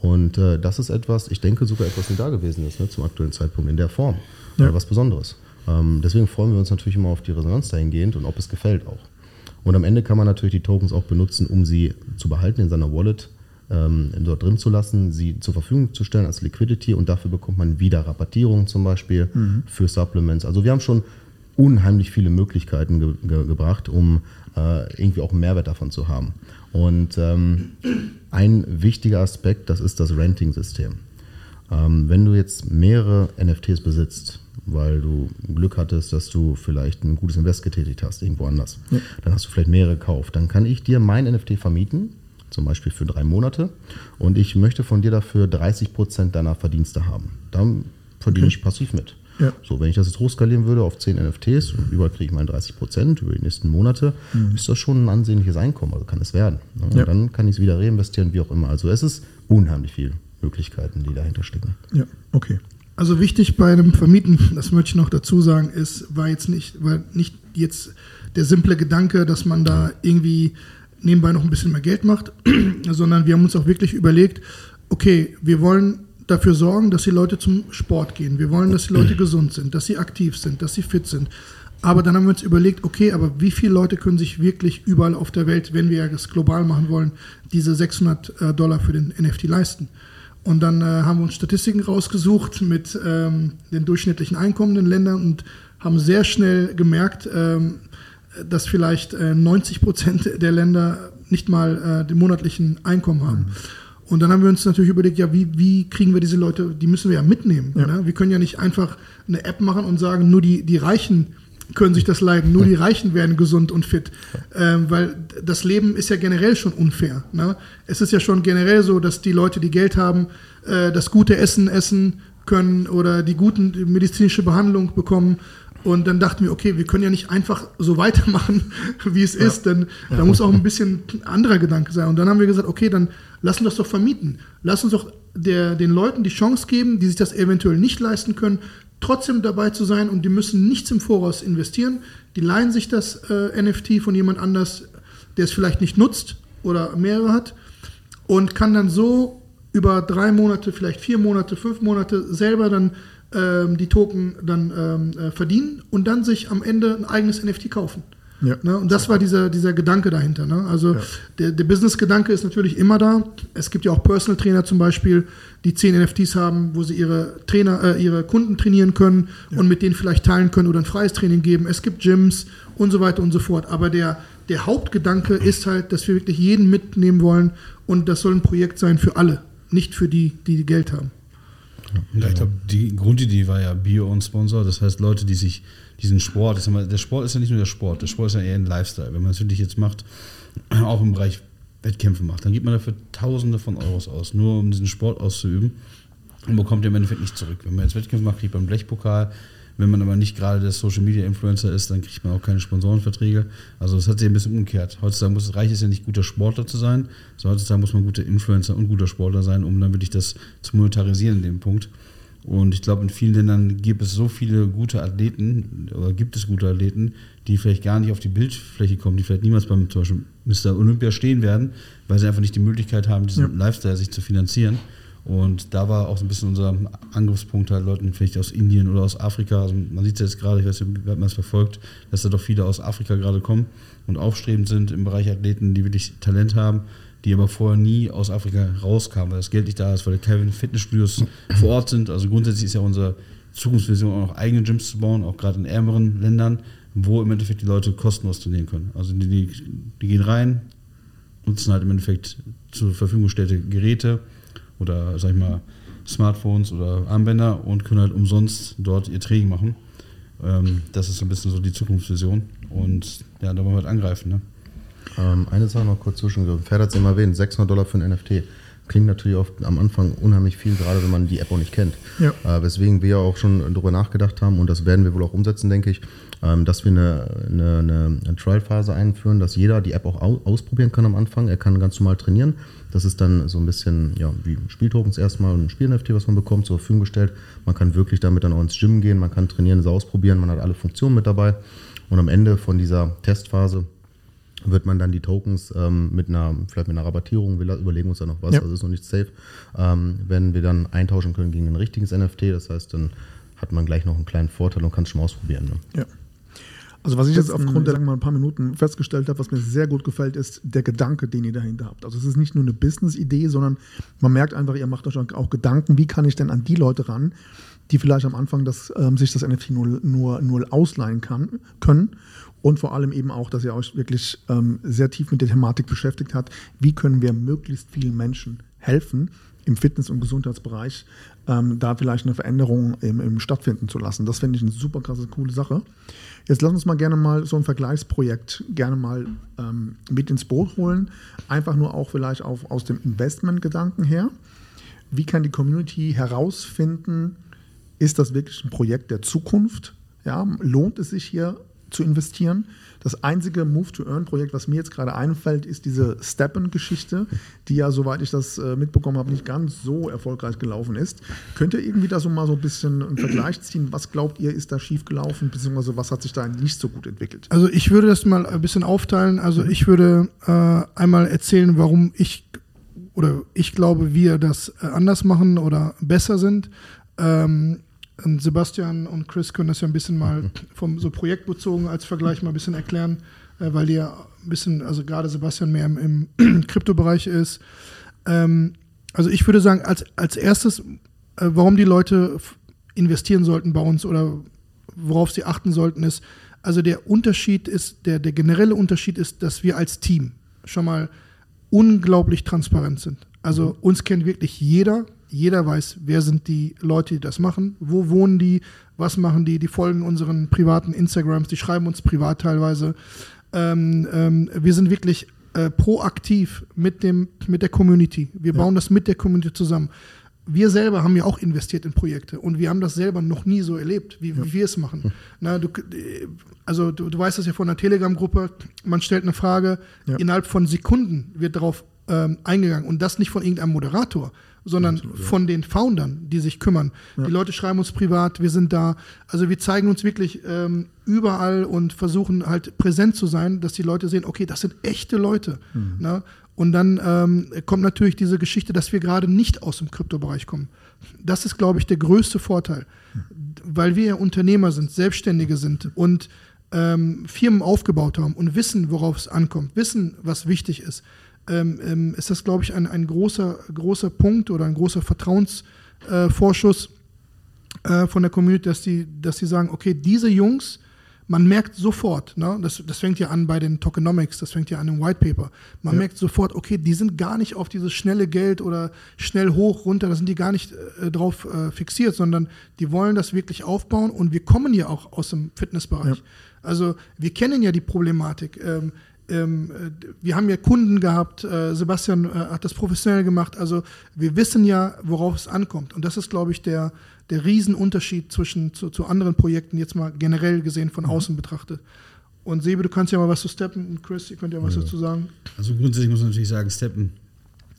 Und äh, das ist etwas, ich denke sogar etwas nicht da gewesen ist ne, zum aktuellen Zeitpunkt in der Form. Ja. Was Besonderes. Ähm, deswegen freuen wir uns natürlich immer auf die Resonanz dahingehend und ob es gefällt auch. Und am Ende kann man natürlich die Tokens auch benutzen, um sie zu behalten in seiner Wallet, ähm, dort drin zu lassen, sie zur Verfügung zu stellen als Liquidity und dafür bekommt man wieder Rabattierungen zum Beispiel für Supplements. Also wir haben schon unheimlich viele Möglichkeiten ge ge gebracht, um äh, irgendwie auch einen Mehrwert davon zu haben. Und ähm, ein wichtiger Aspekt, das ist das Renting-System. Ähm, wenn du jetzt mehrere NFTs besitzt, weil du Glück hattest, dass du vielleicht ein gutes Invest getätigt hast, irgendwo anders, dann hast du vielleicht mehrere gekauft, dann kann ich dir mein NFT vermieten, zum Beispiel für drei Monate, und ich möchte von dir dafür 30% deiner Verdienste haben. Dann verdiene ich passiv mit. Ja. So, wenn ich das jetzt hochskalieren würde auf 10 NFTs und überall kriege ich meine 30% über die nächsten Monate, ist das schon ein ansehnliches Einkommen, also kann es werden. Ne? Und Ja. dann kann ich es wieder reinvestieren, wie auch immer. Also es ist unheimlich viel Möglichkeiten, die dahinter stecken. Ja, okay. Also wichtig bei einem Vermieten, das möchte ich noch dazu sagen, ist, war jetzt nicht, war nicht jetzt der simple Gedanke, dass man da irgendwie nebenbei noch ein bisschen mehr Geld macht, *clears throat* sondern wir haben uns auch wirklich überlegt, okay, wir wollen dafür sorgen, dass die Leute zum Sport gehen. Wir wollen, dass die Leute *clears throat* gesund sind, dass sie aktiv sind, dass sie fit sind. Aber dann haben wir uns überlegt, okay, aber wie viele Leute können sich wirklich überall auf der Welt, wenn wir es global machen wollen, diese 600 äh, Dollar für den NFT leisten? Und dann äh, haben wir uns Statistiken rausgesucht mit ähm, den durchschnittlichen Einkommen in den Ländern und haben sehr schnell gemerkt, ähm, dass vielleicht äh, 90 Prozent der Länder nicht mal äh, den monatlichen Einkommen haben. Und dann haben wir uns natürlich überlegt, ja, wie, wie kriegen wir diese Leute, die müssen wir ja mitnehmen. Ne? Wir können ja nicht einfach eine App machen und sagen, nur die, die Reichen können sich das leiden, nur die Reichen werden gesund und fit. Ähm, weil das Leben ist ja generell schon unfair. Ne? Es ist ja schon generell so, dass die Leute, die Geld haben, äh, das gute Essen essen können oder die guten die medizinische Behandlung bekommen. Und dann dachten wir, okay, wir können ja nicht einfach so weitermachen, *laughs* wie es ist, denn da muss auch ein bisschen ein anderer Gedanke sein. Und dann haben wir gesagt, okay, dann lass uns das doch vermieten. Lass uns doch der, den Leuten die Chance geben, die sich das eventuell nicht leisten können, trotzdem dabei zu sein und die müssen nichts im Voraus investieren. Die leihen sich das äh, NFT von jemand anders, der es vielleicht nicht nutzt oder mehrere hat und kann dann so über drei Monate, vielleicht vier Monate, fünf Monate selber dann ähm, die Token dann ähm, äh, verdienen und dann sich am Ende ein eigenes NFT kaufen. Ja. Ne? Und das war dieser, dieser Gedanke dahinter. Ne? Also der, der Business-Gedanke ist natürlich immer da. Es gibt ja auch Personal Trainer zum Beispiel, die zehn NFTs haben, wo sie ihre Trainer, äh, ihre Kunden trainieren können und mit denen vielleicht teilen können oder ein freies Training geben. Es gibt Gyms und so weiter und so fort. Aber der, der Hauptgedanke ist halt, dass wir wirklich jeden mitnehmen wollen und das soll ein Projekt sein für alle, nicht für die, die Geld haben. Ja, ich glaube, die Grundidee war ja Bio und Sponsor. Das heißt, Leute, die sich diesen Sport, der Sport ist ja nicht nur der Sport, der Sport ist ja eher ein Lifestyle. Wenn man es wirklich jetzt macht, *clears throat* auch im Bereich Wettkämpfe macht, dann gibt man dafür Tausende von Euros aus, nur um diesen Sport auszuüben und bekommt im Endeffekt nicht zurück. Wenn man jetzt Wettkämpfe macht, kriegt man einen Blechpokal. Wenn man aber nicht gerade der Social Media Influencer ist, dann kriegt man auch keine Sponsorenverträge. Also das hat sich ein bisschen umgekehrt. Heutzutage muss es reicht es ja nicht guter Sportler zu sein, sondern heutzutage muss man guter Influencer und guter Sportler sein, um dann wirklich das zu monetarisieren in dem Punkt. Und ich glaube, in vielen Ländern gibt es so viele gute Athleten oder gibt es gute Athleten, die vielleicht gar nicht auf die Bildfläche kommen, die vielleicht niemals beim zum Beispiel Mr. Olympia stehen werden, weil sie einfach nicht die Möglichkeit haben, diesen Lifestyle sich zu finanzieren. Und da war auch so ein bisschen unser Angriffspunkt halt Leuten vielleicht aus Indien oder aus Afrika. Also man sieht es jetzt gerade, ich weiß nicht, wie man es verfolgt, dass da doch viele aus Afrika gerade kommen und aufstrebend sind im Bereich Athleten, die wirklich Talent haben, die aber vorher nie aus Afrika rauskamen, weil das Geld nicht da ist, weil keine Fitnessstudios vor Ort sind. Also grundsätzlich ist ja unsere Zukunftsvision auch noch eigene Gyms zu bauen, auch gerade in ärmeren Ländern, wo im Endeffekt die Leute kostenlos trainieren können. Also die, die, die gehen rein, nutzen halt im Endeffekt zur Verfügung gestellte Geräte oder sag ich mal Smartphones oder Armbänder und können halt umsonst dort ihr Training machen. Ähm, das ist so ein bisschen so die Zukunftsvision und ja, da wollen wir halt angreifen. Ne? Ähm, eine Sache noch kurz zwischengegriffen. Pferd hat es immer erwähnt, 600 Dollar für ein NFT. Klingt natürlich oft am Anfang unheimlich viel, gerade wenn man die App auch nicht kennt. Ja. Äh, weswegen wir auch schon darüber nachgedacht haben, und das werden wir wohl auch umsetzen, denke ich, ähm, dass wir eine, eine, eine Trial-Phase einführen, dass jeder die App auch au ausprobieren kann am Anfang. Er kann ganz normal trainieren. Das ist dann so ein bisschen ja, wie Spieltokens erstmal und ein Spiel-NFT, was man bekommt, zur Verfügung gestellt. Man kann wirklich damit dann auch ins Gym gehen, man kann trainieren, es ausprobieren, man hat alle Funktionen mit dabei. Und am Ende von dieser Testphase wird man dann die Tokens ähm, mit einer, vielleicht mit einer Rabattierung, wir überlegen uns da noch was, Ja. also ist noch nicht safe, ähm, wenn wir dann eintauschen können gegen ein richtiges NFT. Das heißt, dann hat man gleich noch einen kleinen Vorteil und kann es schon mal ausprobieren. Ne? Ja. Also was ich jetzt aufgrund der mal ein paar Minuten festgestellt habe, was mir sehr gut gefällt, ist der Gedanke, den ihr dahinter habt. Also es ist nicht nur eine Business-Idee, sondern man merkt einfach, ihr macht euch auch Gedanken, wie kann ich denn an die Leute ran, die vielleicht am Anfang das, ähm, sich das NFT nur, nur, nur ausleihen kann, können. Und vor allem eben auch, dass ihr euch wirklich ähm, sehr tief mit der Thematik beschäftigt habt, wie können wir möglichst vielen Menschen helfen, im Fitness- und Gesundheitsbereich ähm, da vielleicht eine Veränderung im, im stattfinden zu lassen. Das finde ich eine super krasse, coole Sache. Jetzt lass uns mal gerne mal so ein Vergleichsprojekt gerne mal ähm, mit ins Boot holen. Einfach nur auch vielleicht auf, aus dem Investmentgedanken her. Wie kann die Community herausfinden, ist das wirklich ein Projekt der Zukunft? Ja, lohnt es sich hier zu investieren? Das einzige Move-to-Earn-Projekt, was mir jetzt gerade einfällt, ist diese Steppen-Geschichte, die ja, soweit ich das äh, mitbekommen habe, nicht ganz so erfolgreich gelaufen ist. Könnt ihr irgendwie da so mal so ein bisschen einen Vergleich ziehen? Was glaubt ihr, ist da schief gelaufen, beziehungsweise was hat sich da nicht so gut entwickelt? Also ich würde das mal ein bisschen aufteilen. Also ich würde äh, einmal erzählen, warum ich oder ich glaube, wir das äh, anders machen oder besser sind. Ähm, Sebastian und Chris können das ja ein bisschen mal vom so projektbezogen als Vergleich mal ein bisschen erklären, äh, weil die ja ein bisschen, also gerade Sebastian mehr im, im *clears throat* Kryptobereich ist. Ähm, also ich würde sagen, als, als erstes, äh, warum die Leute investieren sollten bei uns oder worauf sie achten sollten, ist, also der Unterschied ist, der, der generelle Unterschied ist, dass wir als Team schon mal unglaublich transparent sind. Also uns kennt wirklich jeder. Jeder weiß, wer sind die Leute, die das machen, wo wohnen die, was machen die, die folgen unseren privaten Instagrams, die schreiben uns privat teilweise. Ähm, ähm, wir sind wirklich äh, proaktiv mit, dem, mit der Community. Wir bauen das mit der Community zusammen. Wir selber haben ja auch investiert in Projekte und wir haben das selber noch nie so erlebt, wie, wie wir es machen. Na, du, also du, du weißt das ja von der Telegram-Gruppe, man stellt eine Frage, Ja. innerhalb von Sekunden wird darauf ähm, eingegangen und das nicht von irgendeinem Moderator, sondern von den Foundern, die sich kümmern. Die Leute schreiben uns privat, wir sind da. Also wir zeigen uns wirklich ähm, überall und versuchen halt präsent zu sein, dass die Leute sehen, okay, das sind echte Leute. Ne? Und dann ähm, kommt natürlich diese Geschichte, dass wir gerade nicht aus dem Kryptobereich kommen. Das ist, glaube ich, der größte Vorteil, weil wir ja Unternehmer sind, Selbstständige sind und ähm, Firmen aufgebaut haben und wissen, worauf es ankommt, wissen, was wichtig ist, ähm, ähm, ist das, glaube ich, ein, ein großer, großer Punkt oder ein großer Vertrauensvorschuss äh, äh, von der Community, dass die, dass die sagen, okay, diese Jungs, man merkt sofort, ne, das, das fängt ja an bei den Tokenomics, das fängt ja an im White Paper. Man merkt sofort, okay, die sind gar nicht auf dieses schnelle Geld oder schnell hoch, runter, da sind die gar nicht äh, drauf äh, fixiert, sondern die wollen das wirklich aufbauen und wir kommen ja auch aus dem Fitnessbereich. Also wir kennen ja die Problematik. Ähm, ähm, äh, wir haben ja Kunden gehabt, äh, Sebastian äh, hat das professionell gemacht, also wir wissen ja, worauf es ankommt. Und das ist, glaube ich, der, der Riesenunterschied zwischen zu, zu anderen Projekten, jetzt mal generell gesehen von außen betrachtet. Und Sebe, du kannst ja mal was zu steppen und Chris, ihr könnt ja was dazu sagen. Also grundsätzlich muss man natürlich sagen, Steppen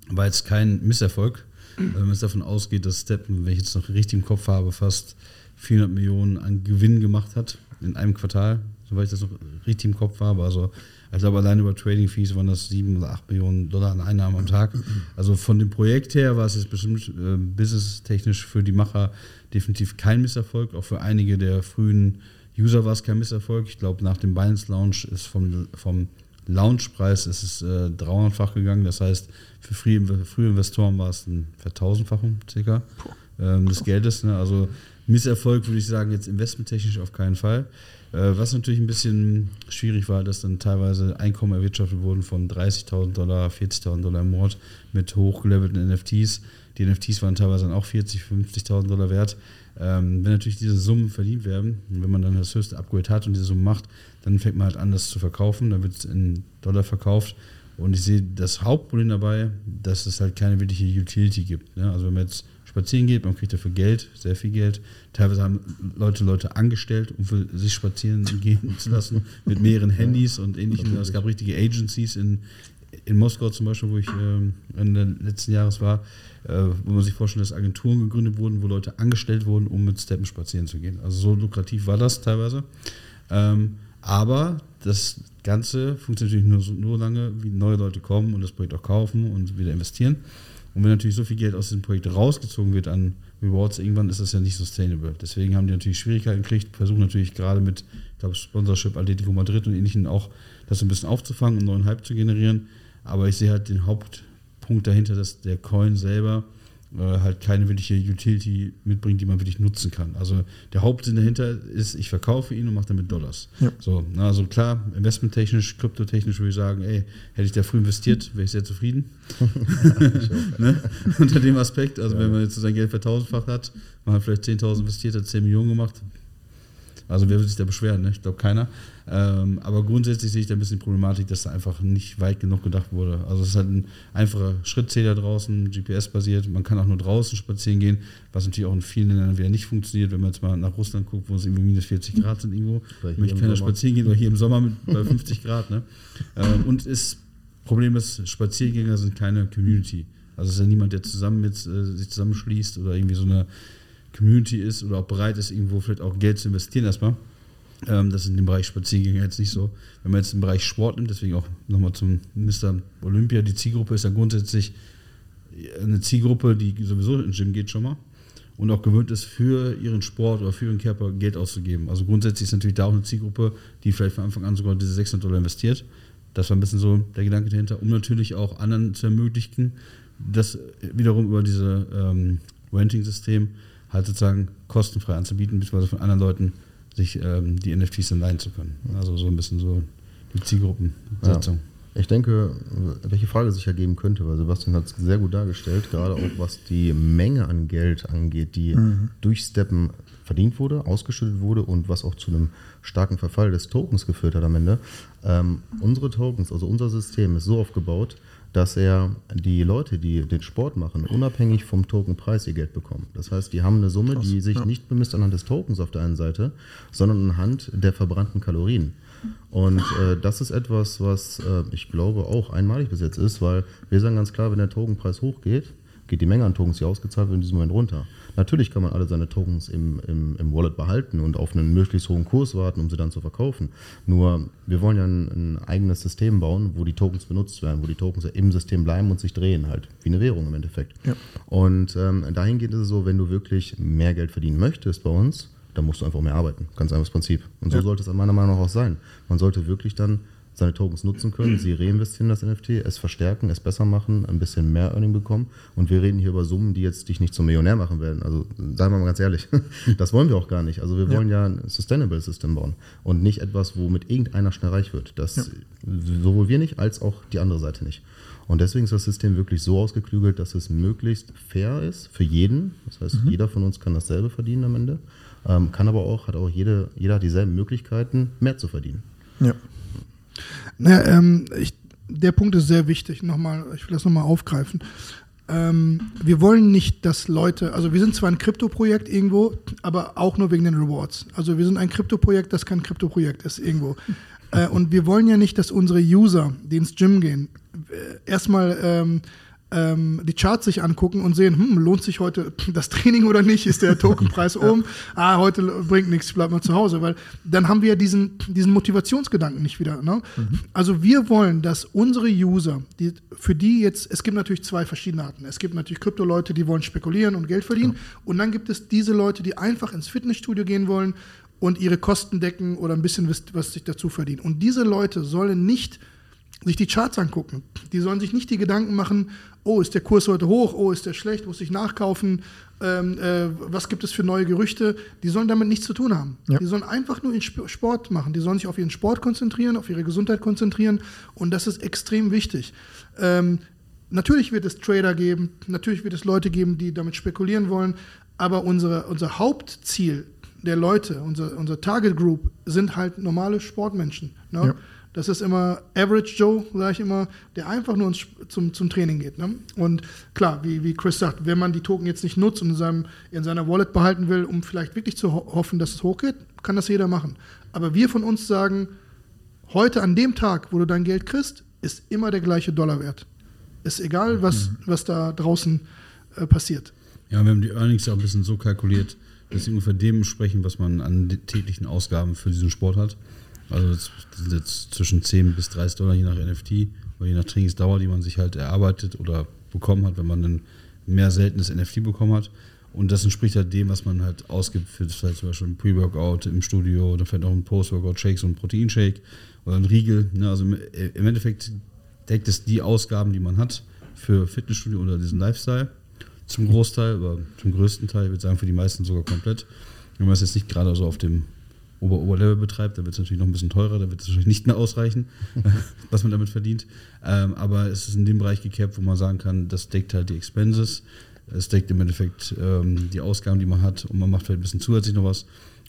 war jetzt kein Misserfolg. *clears throat* Wenn man davon ausgeht, dass Steppen, wenn ich jetzt noch richtig im Kopf habe, fast 400 Millionen an Gewinn gemacht hat in einem Quartal, soweit ich das noch richtig im Kopf habe. Also ich glaube, allein über Trading Fees waren das 7 oder 8 Millionen Dollar an Einnahmen am Tag. Also von dem Projekt her war es jetzt bestimmt äh, businesstechnisch für die Macher definitiv kein Misserfolg. Auch für einige der frühen User war es kein Misserfolg. Ich glaube, nach dem Binance Launch ist vom, vom Launchpreis ist es äh, 300-fach gegangen. Das heißt, für frühe, frühe Investoren war es eine Vertausendfachung circa ähm, des Geldes. Ne? Also Misserfolg würde ich sagen, jetzt investmenttechnisch auf keinen Fall. Äh, was natürlich ein bisschen schwierig war, dass dann teilweise Einkommen erwirtschaftet wurden von 30.000 Dollar, 40.000 Dollar im Monat mit hochgelevelten NFTs. Die NFTs waren teilweise dann auch 40.000, 50.000 Dollar wert. Ähm, wenn natürlich diese Summen verdient werden, wenn man dann das höchste Upgrade hat und diese Summen macht, dann fängt man halt an, das zu verkaufen. Dann wird es in Dollar verkauft. Und ich sehe das Hauptproblem dabei, dass es halt keine wirkliche Utility gibt. Ne? Also wenn man jetzt spazieren geht, man kriegt dafür Geld, sehr viel Geld. Teilweise haben Leute Leute angestellt, um für sich spazieren *laughs* gehen zu lassen, mit mehreren Handys und ähnlichem. Es gab richtige Agencies in, in Moskau zum Beispiel, wo ich ähm, Ende letzten Jahres war, äh, wo man sich vorstellt, dass Agenturen gegründet wurden, wo Leute angestellt wurden, um mit Steppen spazieren zu gehen. Also so lukrativ war das teilweise. Ähm, Aber das Ganze funktioniert natürlich nur, so, nur lange, wie neue Leute kommen und das Projekt auch kaufen und wieder investieren. Und wenn natürlich so viel Geld aus diesem Projekt rausgezogen wird an Rewards, irgendwann ist das ja nicht sustainable. Deswegen haben die natürlich Schwierigkeiten gekriegt, versuchen natürlich gerade mit, ich glaube, Sponsorship, Atletico Madrid und ähnlichen auch das ein bisschen aufzufangen und neuen Hype zu generieren. Aber ich sehe halt den Hauptpunkt dahinter, dass der Coin selber äh, halt keine wirkliche Utility mitbringt, die man wirklich nutzen kann. Also der Hauptsinn dahinter ist, ich verkaufe ihn und mache damit Dollars. Ja. So, na, also klar, investmenttechnisch, kryptotechnisch würde ich sagen, ey, hätte ich da früh investiert, wäre ich sehr zufrieden. *laughs* ne? Unter dem Aspekt, also wenn man jetzt sein Geld vertausendfacht hat, man hat vielleicht 10.000 investiert, hat 10 Millionen gemacht, also wer wird sich da beschweren? Ne? Ich glaube keiner. Ähm, aber grundsätzlich sehe ich da ein bisschen die Problematik, dass da einfach nicht weit genug gedacht wurde. Also es ist halt ein einfacher Schrittzähler draußen, GPS-basiert. Man kann auch nur draußen spazieren gehen, was natürlich auch in vielen Ländern wieder nicht funktioniert. Wenn man jetzt mal nach Russland guckt, wo es irgendwie minus 40 Grad sind irgendwo, möchte keiner spazieren gehen oder hier im Sommer mit bei 50 Grad. Ne? Ähm, und das Problem ist, Spaziergänger sind keine Community. Also es ist ja niemand, der zusammen mit, äh, sich zusammenschließt oder irgendwie so eine Community ist oder auch bereit ist, irgendwo vielleicht auch Geld zu investieren erstmal. Ähm, das ist in dem Bereich Spaziergänger jetzt nicht so. Wenn man jetzt den Bereich Sport nimmt, deswegen auch nochmal zum Mr. Olympia, die Zielgruppe ist ja grundsätzlich eine Zielgruppe, die sowieso ins Gym geht schon mal und auch gewöhnt ist, für ihren Sport oder für ihren Körper Geld auszugeben. Also grundsätzlich ist natürlich da auch eine Zielgruppe, die vielleicht von Anfang an sogar diese 600 Dollar investiert. Das war ein bisschen so der Gedanke dahinter, um natürlich auch anderen zu ermöglichen, das wiederum über diese ähm, Renting-System halt sozusagen kostenfrei anzubieten, beziehungsweise von anderen Leuten sich ähm, die NFTs dann leihen zu können. Also so ein bisschen so die Zielgruppensetzung. Ich denke, welche Frage sich ergeben könnte, weil Sebastian hat es sehr gut dargestellt, gerade auch was die Menge an Geld angeht, die durch Steppen verdient wurde, ausgeschüttet wurde und was auch zu einem starken Verfall des Tokens geführt hat am Ende. Ähm, unsere Tokens, also unser System ist so aufgebaut, dass er die Leute, die den Sport machen, unabhängig vom Tokenpreis ihr Geld bekommen. Das heißt, die haben eine Summe, die sich nicht bemisst anhand des Tokens auf der einen Seite, sondern anhand der verbrannten Kalorien. Und äh, das ist etwas, was äh, ich glaube auch einmalig bis jetzt ist, weil wir sagen ganz klar, wenn der Tokenpreis hochgeht, geht die Menge an Tokens, die ausgezahlt werden, in diesem Moment runter. Natürlich kann man alle seine Tokens im, im, im Wallet behalten und auf einen möglichst hohen Kurs warten, um sie dann zu verkaufen. Nur, wir wollen ja ein, ein eigenes System bauen, wo die Tokens benutzt werden, wo die Tokens im System bleiben und sich drehen halt, wie eine Währung im Endeffekt. Ja. Und ähm, dahingehend ist es so, wenn du wirklich mehr Geld verdienen möchtest bei uns, dann musst du einfach mehr arbeiten. Ganz einfaches Prinzip. Und so Ja. sollte es meiner Meinung nach auch sein. Man sollte wirklich dann seine Tokens nutzen können, sie reinvestieren in das NFT, es verstärken, es besser machen, ein bisschen mehr Earning bekommen. Und wir reden hier über Summen, die jetzt dich nicht zum Millionär machen werden. Also seien wir mal ganz ehrlich, *laughs* das wollen wir auch gar nicht. Also wir wollen ja, ein Sustainable System bauen und nicht etwas, womit irgendeiner schnell reich wird. Das sowohl wir nicht als auch die andere Seite nicht. Und deswegen ist das System wirklich so ausgeklügelt, dass es möglichst fair ist für jeden. Das heißt, jeder von uns kann dasselbe verdienen am Ende, ähm, kann aber auch, hat auch jede, jeder hat dieselben Möglichkeiten, mehr zu verdienen. Ja. Naja, ähm, ich, der Punkt ist sehr wichtig. Nochmal, ich will das nochmal aufgreifen. Ähm, wir wollen nicht, dass Leute, also wir sind zwar ein Krypto-Projekt irgendwo, aber auch nur wegen den Rewards. Also wir sind ein Krypto-Projekt, das kein Krypto-Projekt ist irgendwo. Äh, und wir wollen ja nicht, dass unsere User, die ins Gym gehen, äh, erstmal ähm, ähm, die Charts sich angucken und sehen, hm, lohnt sich heute *clears throat* das Training oder nicht? Ist der Tokenpreis *laughs* oben? Ah, heute bringt nichts, bleib mal zu Hause. Weil dann haben wir ja diesen, diesen Motivationsgedanken nicht wieder. Ne? Also wir wollen, dass unsere User, die, für die jetzt, es gibt natürlich zwei verschiedene Arten. Es gibt natürlich Krypto-Leute, die wollen spekulieren und Geld verdienen. Und dann gibt es diese Leute, die einfach ins Fitnessstudio gehen wollen und ihre Kosten decken oder ein bisschen was, was sich dazu verdienen. Und diese Leute sollen nicht sich die Charts angucken. Die sollen sich nicht die Gedanken machen, oh, ist der Kurs heute hoch, oh, ist der schlecht, muss ich nachkaufen, ähm, äh, was gibt es für neue Gerüchte. Die sollen damit nichts zu tun haben. Ja. Die sollen einfach nur ihren Sp- Sport machen. Die sollen sich auf ihren Sport konzentrieren, auf ihre Gesundheit konzentrieren. Und das ist extrem wichtig. Ähm, natürlich wird es Trader geben, natürlich wird es Leute geben, die damit spekulieren wollen, aber unsere, unser Hauptziel der Leute, unser, unser Target Group sind halt normale Sportmenschen. Ne? Ja. Das ist immer Average Joe, sage ich immer, der einfach nur ins, zum, zum Training geht. Ne? Und klar, wie, wie Chris sagt, wenn man die Token jetzt nicht nutzt und in, seinem, in seiner Wallet behalten will, um vielleicht wirklich zu ho hoffen, dass es hochgeht, kann das jeder machen. Aber wir von uns sagen, heute an dem Tag, wo du dein Geld kriegst, ist immer der gleiche Dollar wert. Ist egal, was, was da draußen äh, passiert. Ja, wir haben die Earnings ja auch ein bisschen so kalkuliert, dass sie ungefähr dem sprechen, was man an täglichen Ausgaben für diesen Sport hat. Also das sind jetzt zwischen 10 bis 30 Dollar je nach NFT oder je nach Trainingsdauer, die man sich halt erarbeitet oder bekommen hat, wenn man ein mehr seltenes NFT bekommen hat. Und das entspricht halt dem, was man halt ausgibt für vielleicht zum Beispiel ein Pre-Workout im Studio oder vielleicht auch ein Post-Workout-Shake, so ein Proteinshake oder ein Riegel. Ne? Also im, Endeffekt deckt es die Ausgaben, die man hat für Fitnessstudio oder diesen Lifestyle. Zum Großteil, aber zum größten Teil, ich würde sagen, für die meisten sogar komplett. Wenn man es jetzt nicht gerade so auf dem Ober-Oberlevel betreibt, dann wird es natürlich noch ein bisschen teurer, da wird es wahrscheinlich nicht mehr ausreichen, *laughs* was man damit verdient. Ähm, aber es ist in dem Bereich gecapped, wo man sagen kann, das deckt halt die Expenses, es deckt im Endeffekt ähm, die Ausgaben, die man hat und man macht vielleicht ein bisschen zusätzlich noch was.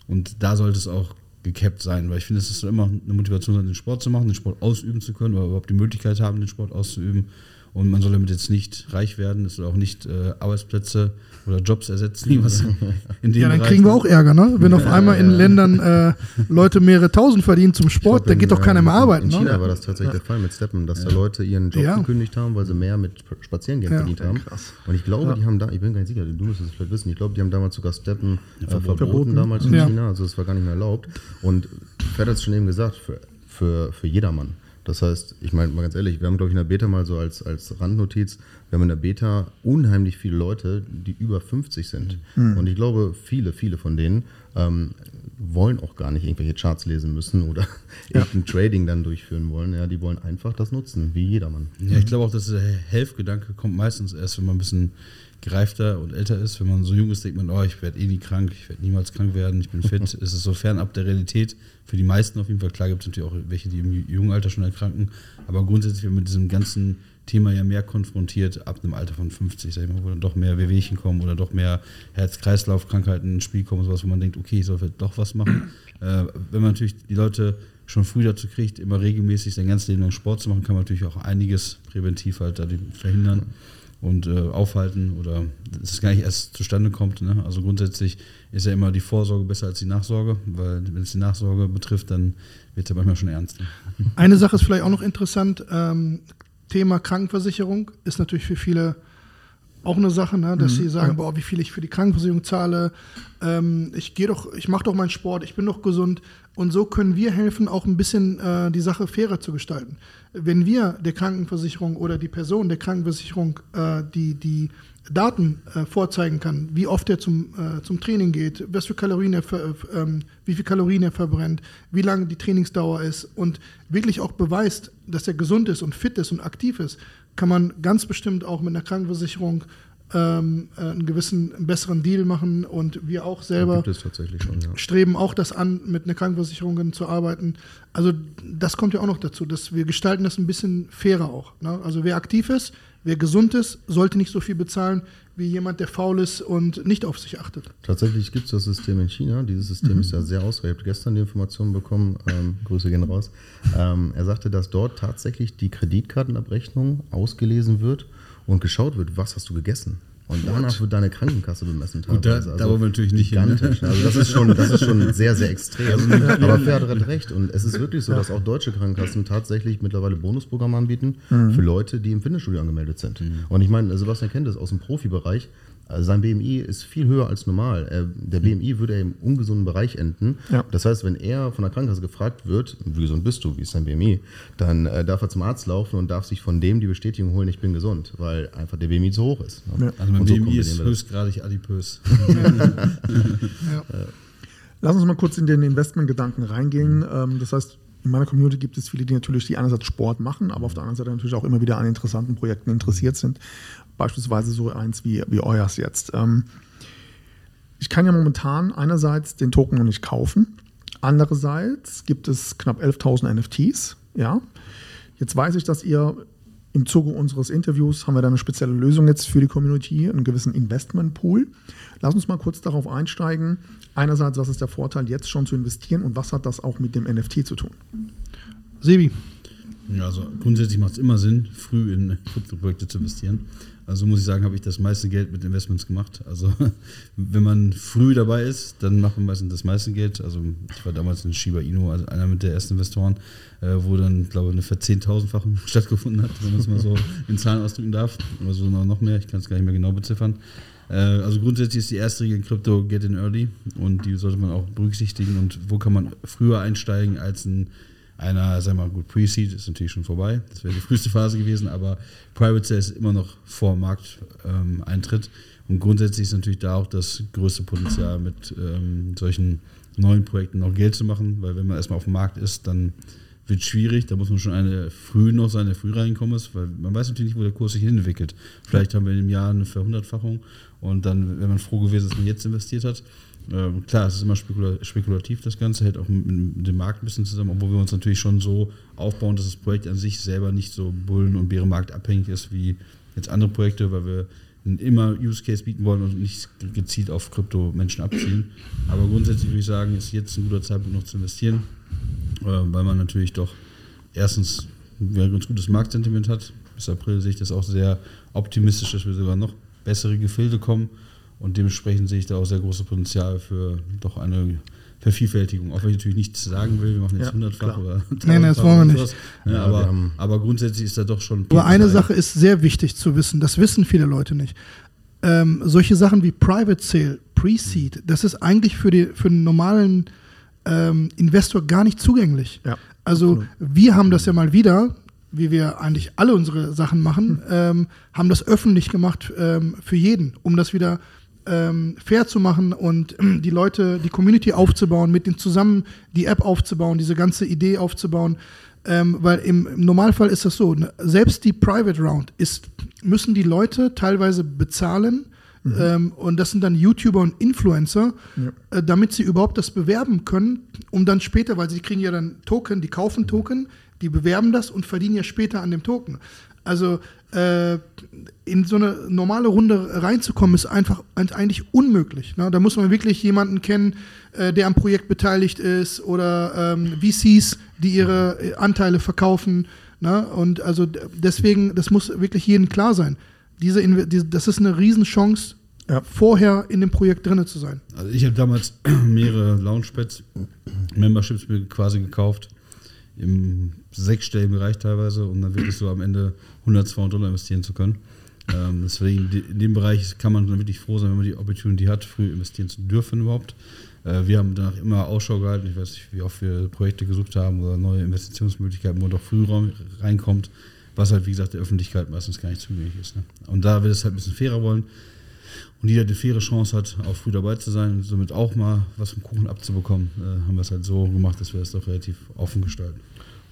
Und da sollte es auch gecapped sein, weil ich finde, es ist immer eine Motivation, den Sport zu machen, den Sport ausüben zu können oder überhaupt die Möglichkeit haben, den Sport auszuüben. Und man soll damit jetzt nicht reich werden, es soll auch nicht äh, Arbeitsplätze oder Jobs ersetzen, was *laughs* in dem Ja, dann Bereich kriegen wir auch Ärger, ne? Wenn auf einmal in Ländern äh, Leute mehrere tausend verdienen zum Sport, da geht doch keiner mehr arbeiten. In China ne? war das tatsächlich der Fall mit Steppen, dass da Leute ihren Job gekündigt haben, weil sie mehr mit Spazierengehen verdient haben. Krass. Und ich glaube, die haben da, ich bin gar nicht sicher, du müsstest es vielleicht wissen, ich glaube, die haben damals sogar Steppen äh, verboten, verboten, damals in China, also es war gar nicht mehr erlaubt. Und Fed hat es schon eben gesagt, für, für, für jedermann. Das heißt, ich meine mal ganz ehrlich, wir haben, glaube ich, in der Beta mal so als, als Randnotiz, wir haben in der Beta unheimlich viele Leute, die über 50 sind. Mhm. Und ich glaube, viele, viele von denen ähm, wollen auch gar nicht irgendwelche Charts lesen müssen oder ja. irgendein Trading dann durchführen wollen. Ja, die wollen einfach das nutzen, wie jedermann. Ja, ich glaube auch, dass der Helfgedanke kommt meistens erst, wenn man ein bisschen gereifter und älter ist. Wenn man so jung ist, denkt man, oh, ich werde eh nie krank, ich werde niemals krank werden, ich bin fit. *laughs* es ist so fernab der Realität. Für die meisten auf jeden Fall. Klar gibt es natürlich auch welche, die im jungen Alter schon erkranken. Aber grundsätzlich wird mit diesem ganzen Thema ja mehr konfrontiert ab einem Alter von 50, sag ich mal, wo dann doch mehr Wehwehchen kommen oder doch mehr Herz-Kreislauf-Krankheiten ins Spiel kommen, sowas, wo man denkt, okay, ich soll vielleicht doch was machen. *clears throat* Äh, wenn man natürlich die Leute schon früh dazu kriegt, immer regelmäßig sein ganzes Leben lang Sport zu machen, kann man natürlich auch einiges präventiv halt da verhindern und äh, aufhalten oder dass es gar nicht erst zustande kommt. Ne? Also grundsätzlich ist ja immer die Vorsorge besser als die Nachsorge, weil wenn es die Nachsorge betrifft, dann wird es ja manchmal schon ernst. Eine Sache ist vielleicht auch noch interessant. Ähm, Thema Krankenversicherung ist natürlich für viele auch eine Sache, ne, dass mhm, sie sagen, ja. boah, wie viel ich für die Krankenversicherung zahle. Ähm, ich gehe doch, ich mache doch meinen Sport, ich bin doch gesund. Und so können wir helfen, auch ein bisschen äh, die Sache fairer zu gestalten. Wenn wir der Krankenversicherung oder die Person der Krankenversicherung äh, die, die Daten äh, vorzeigen kann, wie oft er zum, äh, zum Training geht, was für Kalorien er ähm, wie viel Kalorien er verbrennt, wie lange die Trainingsdauer ist und wirklich auch beweist, dass er gesund ist und fit ist und aktiv ist, kann man ganz bestimmt auch mit einer Krankenversicherung ähm, äh, einen gewissen einen besseren Deal machen und wir auch selber schon, ja. streben auch das an, mit einer Krankenversicherung zu arbeiten. Also das kommt ja auch noch dazu, dass wir gestalten das ein bisschen fairer auch. Ne? Also wer aktiv ist, wer gesund ist, sollte nicht so viel bezahlen wie jemand, der faul ist und nicht auf sich achtet. Tatsächlich gibt es das System in China. Dieses System mhm. ist ja sehr ausreichend. Ich habe gestern die Informationen bekommen, ähm, Grüße gehen raus. Ähm, er sagte, dass dort tatsächlich die Kreditkartenabrechnung ausgelesen wird und geschaut wird, was hast du gegessen. Und danach wird deine Krankenkasse bemessen. Gut, da, also da wollen wir natürlich nicht hin. Ne? Also das ist, schon, das ist schon sehr, sehr extrem. Also Aber Pferd hat recht. Und es ist wirklich so, dass auch deutsche Krankenkassen tatsächlich mittlerweile Bonusprogramme anbieten mhm. für Leute, die im Fitnessstudio angemeldet sind. Mhm. Und ich meine, Sebastian kennt das aus dem Profibereich. Also sein BMI ist viel höher als normal. der BMI würde im ungesunden Bereich enden. Ja. Das heißt, wenn er von der Krankenkasse gefragt wird, wie gesund bist du, wie ist dein BMI, dann äh, darf er zum Arzt laufen und darf sich von dem die Bestätigung holen, ich bin gesund, weil einfach der BMI zu hoch ist. Ne? Ja. Also mein und BMI so ist höchstgradig adipös. *laughs* ja. Lass uns mal kurz in den Investmentgedanken reingehen. Ähm, das heißt, in meiner Community gibt es viele, die natürlich die einerseits Sport machen, aber auf der anderen Seite natürlich auch immer wieder an interessanten Projekten interessiert sind. Beispielsweise so eins wie, wie euers jetzt. Ähm, ich kann ja momentan einerseits den Token noch nicht kaufen. Andererseits gibt es knapp 11.000 NFTs. Ja. Jetzt weiß ich, dass ihr im Zuge unseres Interviews haben wir da eine spezielle Lösung jetzt für die Community, einen gewissen Investmentpool. Lass uns mal kurz darauf einsteigen. Einerseits, was ist der Vorteil, jetzt schon zu investieren und was hat das auch mit dem NFT zu tun? Sebi. Ja, also grundsätzlich macht es immer Sinn, früh in Krypto-Projekte zu investieren. Also muss ich sagen, habe ich das meiste Geld mit Investments gemacht. Also *laughs* wenn man früh dabei ist, dann macht man meistens das meiste Geld. Also ich war damals in Shiba Inu, also einer mit der ersten Investoren, äh, wo dann, glaube ich, eine Verzehntausendfachung *laughs* stattgefunden hat, wenn man es mal so in Zahlen ausdrücken darf. Oder so noch mehr, ich kann es gar nicht mehr genau beziffern. Äh, also grundsätzlich ist die erste Regel in Krypto Get in Early und die sollte man auch berücksichtigen. Und wo kann man früher einsteigen als ein einer, sagen wir mal, gut, Pre-Seed ist natürlich schon vorbei, das wäre die *laughs* früheste Phase gewesen, aber Private Sale ist immer noch vor Markteintritt. Und grundsätzlich ist natürlich da auch das größte Potenzial, mit ähm, solchen neuen Projekten noch Geld zu machen, weil wenn man erstmal auf dem Markt ist, dann wird es schwierig. Da muss man schon eine früh noch sein, der früh reinkommen ist, weil man weiß natürlich nicht, wo der Kurs sich entwickelt. Vielleicht haben wir in einem Jahr eine Verhundertfachung und dann wäre man froh gewesen, dass man jetzt investiert hat. Ähm, klar, es ist immer spekulativ, das Ganze, hält auch mit dem Markt ein bisschen zusammen, obwohl wir uns natürlich schon so aufbauen, dass das Projekt an sich selber nicht so Bullen- und Bärenmarkt abhängig ist wie jetzt andere Projekte, weil wir immer Use Case bieten wollen und nicht gezielt auf Krypto-Menschen abzielen. Aber grundsätzlich würde ich sagen, ist jetzt ein guter Zeitpunkt noch zu investieren, äh, weil man natürlich doch erstens ein ganz gutes Marktsentiment hat. Bis April sehe ich das auch sehr optimistisch, dass wir sogar noch bessere Gefilde kommen und dementsprechend sehe ich da auch sehr großes Potenzial für doch eine Vervielfältigung. Auch wenn ich natürlich nichts sagen will, wir machen jetzt ja, 100-fach oder Nein, das wollen wir nicht. Ja, aber, aber, grundsätzlich ist da doch schon. Aber eine Sache ist sehr wichtig zu wissen, das wissen viele Leute nicht. Ähm, solche Sachen wie Private Sale, Pre-Seed, das ist eigentlich für, die, für den normalen ähm, Investor gar nicht zugänglich. Ja, also absolut. wir haben das ja mal wieder, wie wir eigentlich alle unsere Sachen machen, hm. *laughs* ähm, haben das öffentlich gemacht ähm, für jeden, um das wieder ähm, fair zu machen und ähm, die Leute, die Community aufzubauen, mit denen zusammen die App aufzubauen, diese ganze Idee aufzubauen. Ähm, weil im, im, Normalfall ist das so, ne, selbst die Private Round ist, müssen die Leute teilweise bezahlen. Mhm. Ähm, und das sind dann YouTuber und Influencer, ja. äh, damit sie überhaupt das bewerben können, um dann später, weil sie kriegen ja dann Token, die kaufen Token, die bewerben das und verdienen ja später an dem Token. Also äh, in so eine normale Runde reinzukommen, ist einfach eigentlich unmöglich. Ne? Da muss man wirklich jemanden kennen, äh, der am Projekt beteiligt ist oder ähm, VCs, die ihre äh, Anteile verkaufen. Ne? Und also deswegen, das muss wirklich jedem klar sein. Diese, diese, das ist eine Riesenchance, ja. vorher in dem Projekt drin zu sein. Also ich habe damals *clears throat* mehrere Launchpads, Memberships mir quasi gekauft im sechsstelligen Bereich teilweise und dann wirklich so am Ende 100, 200 Dollar investieren zu können. Ähm, deswegen in dem Bereich kann man dann wirklich froh sein, wenn man die Opportunity hat, früh investieren zu dürfen überhaupt. Äh, wir haben danach immer Ausschau gehalten. Ich weiß nicht, wie oft wir Projekte gesucht haben oder neue Investitionsmöglichkeiten, wo doch früh reinkommt, was halt, wie gesagt, der Öffentlichkeit meistens gar nicht zugänglich ist. Ne? Und da wir es halt ein bisschen fairer wollen und jeder die faire Chance hat, auch früh dabei zu sein und somit auch mal was vom Kuchen abzubekommen, äh, haben wir es halt so gemacht, dass wir es doch relativ offen gestalten.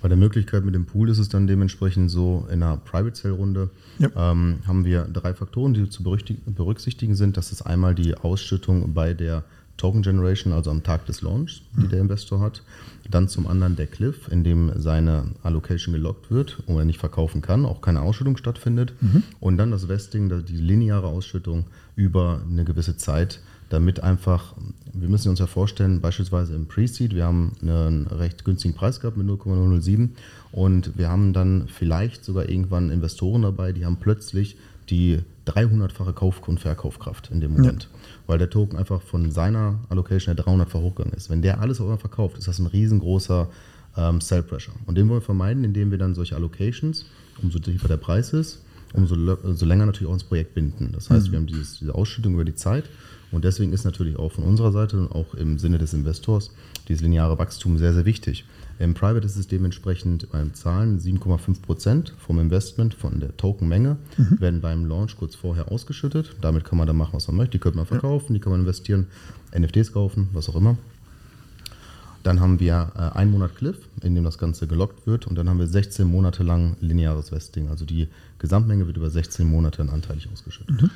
Bei der Möglichkeit mit dem Pool ist es dann dementsprechend so, in einer Private Sale Runde ja. ähm, haben wir drei Faktoren, die zu berücksichtigen sind. Das ist einmal die Ausschüttung bei der Token Generation, also am Tag des Launch, die mhm. der Investor hat. Dann zum anderen der Cliff, in dem seine Allocation gelockt wird und er nicht verkaufen kann, auch keine Ausschüttung stattfindet. Mhm. Und dann das Vesting, die lineare Ausschüttung über eine gewisse Zeit, damit einfach, wir müssen uns ja vorstellen, beispielsweise im Pre-Seed, wir haben einen recht günstigen Preis gehabt mit 0,007 und wir haben dann vielleicht sogar irgendwann Investoren dabei, die haben plötzlich die 300-fache Kauf- und Verkaufkraft in dem Moment, ja. weil der Token einfach von seiner Allocation der 300-fach hochgegangen ist. Wenn der alles auf einmal verkauft, ist das ein riesengroßer ähm, Sell Pressure. Und den wollen wir vermeiden, indem wir dann solche Allocations, umso tiefer der Preis ist, umso, umso länger natürlich auch ins Projekt binden. Das heißt, mhm. wir haben dieses, diese Ausschüttung über die Zeit und deswegen ist natürlich auch von unserer Seite und auch im Sinne des Investors dieses lineare Wachstum sehr, sehr wichtig. Im Private ist es dementsprechend beim Zahlen 7,5 Prozent vom Investment von der Tokenmenge mhm. werden beim Launch kurz vorher ausgeschüttet. Damit kann man dann machen, was man möchte. Die könnte man verkaufen, die kann man investieren, NFTs kaufen, was auch immer. Dann haben wir äh, einen Monat Cliff, in dem das Ganze gelockt wird. Und dann haben wir 16 Monate lang lineares Vesting. Also die Gesamtmenge wird über 16 Monate anteilig ausgeschüttet. Mhm.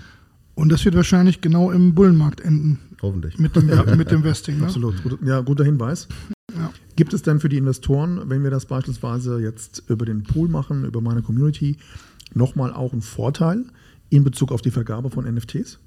Und das wird wahrscheinlich genau im Bullenmarkt enden. Hoffentlich. Mit dem, ja, mit dem *laughs* Vesting. Ne? Absolut. Ja, guter Hinweis. Ja. Gibt es denn für die Investoren, wenn wir das beispielsweise jetzt über den Pool machen, über meine Community, nochmal auch einen Vorteil in Bezug auf die Vergabe von NFTs?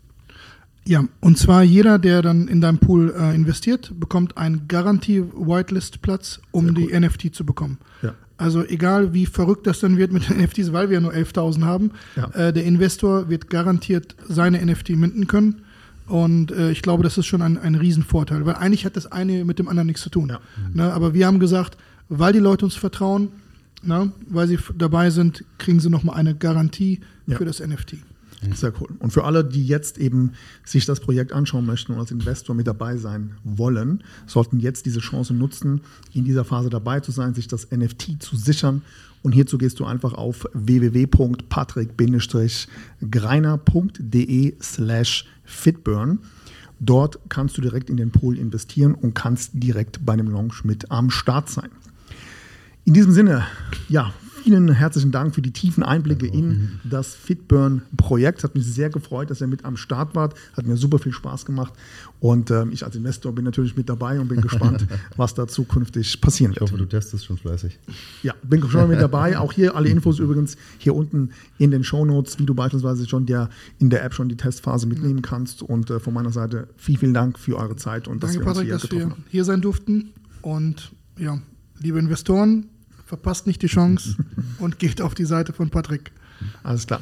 Ja, und zwar jeder, der dann in deinem Pool äh, investiert, bekommt einen Garantie-Whitelist-Platz, um die NFT zu bekommen. Ja. Also egal, wie verrückt das dann wird mit *laughs* den NFTs, weil wir ja nur 11.000 haben, Ja. äh, der Investor wird garantiert seine NFT minden können. Und äh, ich glaube, das ist schon ein, ein Riesenvorteil, weil eigentlich hat das eine mit dem anderen nichts zu tun. Ja. Ne, aber wir haben gesagt, weil die Leute uns vertrauen, ne, weil sie dabei sind, kriegen sie nochmal eine Garantie Ja. für das NFT. Sehr cool. Und für alle, die jetzt eben sich das Projekt anschauen möchten und als Investor mit dabei sein wollen, sollten jetzt diese Chance nutzen, in dieser Phase dabei zu sein, sich das NFT zu sichern. Und hierzu gehst du einfach auf www.patrick-greiner.de slash fitburn. Dort kannst du direkt in den Pool investieren und kannst direkt bei dem Launch mit am Start sein. In diesem Sinne, ja, vielen herzlichen Dank für die tiefen Einblicke in das Fitburn-Projekt. Hat mich sehr gefreut, dass ihr mit am Start wart. Hat mir super viel Spaß gemacht. Und ähm, ich als Investor bin natürlich mit dabei und bin gespannt, *laughs* was da zukünftig passieren Ich wird. hoffe, du testest schon fleißig. Ja, bin schon mit dabei. *laughs* Auch hier alle Infos übrigens hier unten in den Shownotes, wie du beispielsweise schon der, in der App schon die Testphase mitnehmen kannst. Und äh, von meiner Seite vielen, vielen Dank für eure Zeit und Danke, dass wir uns Patrick, hier dass wir hier sein durften. Und ja, liebe Investoren, verpasst nicht die Chance und geht auf die Seite von Patrick. Alles klar.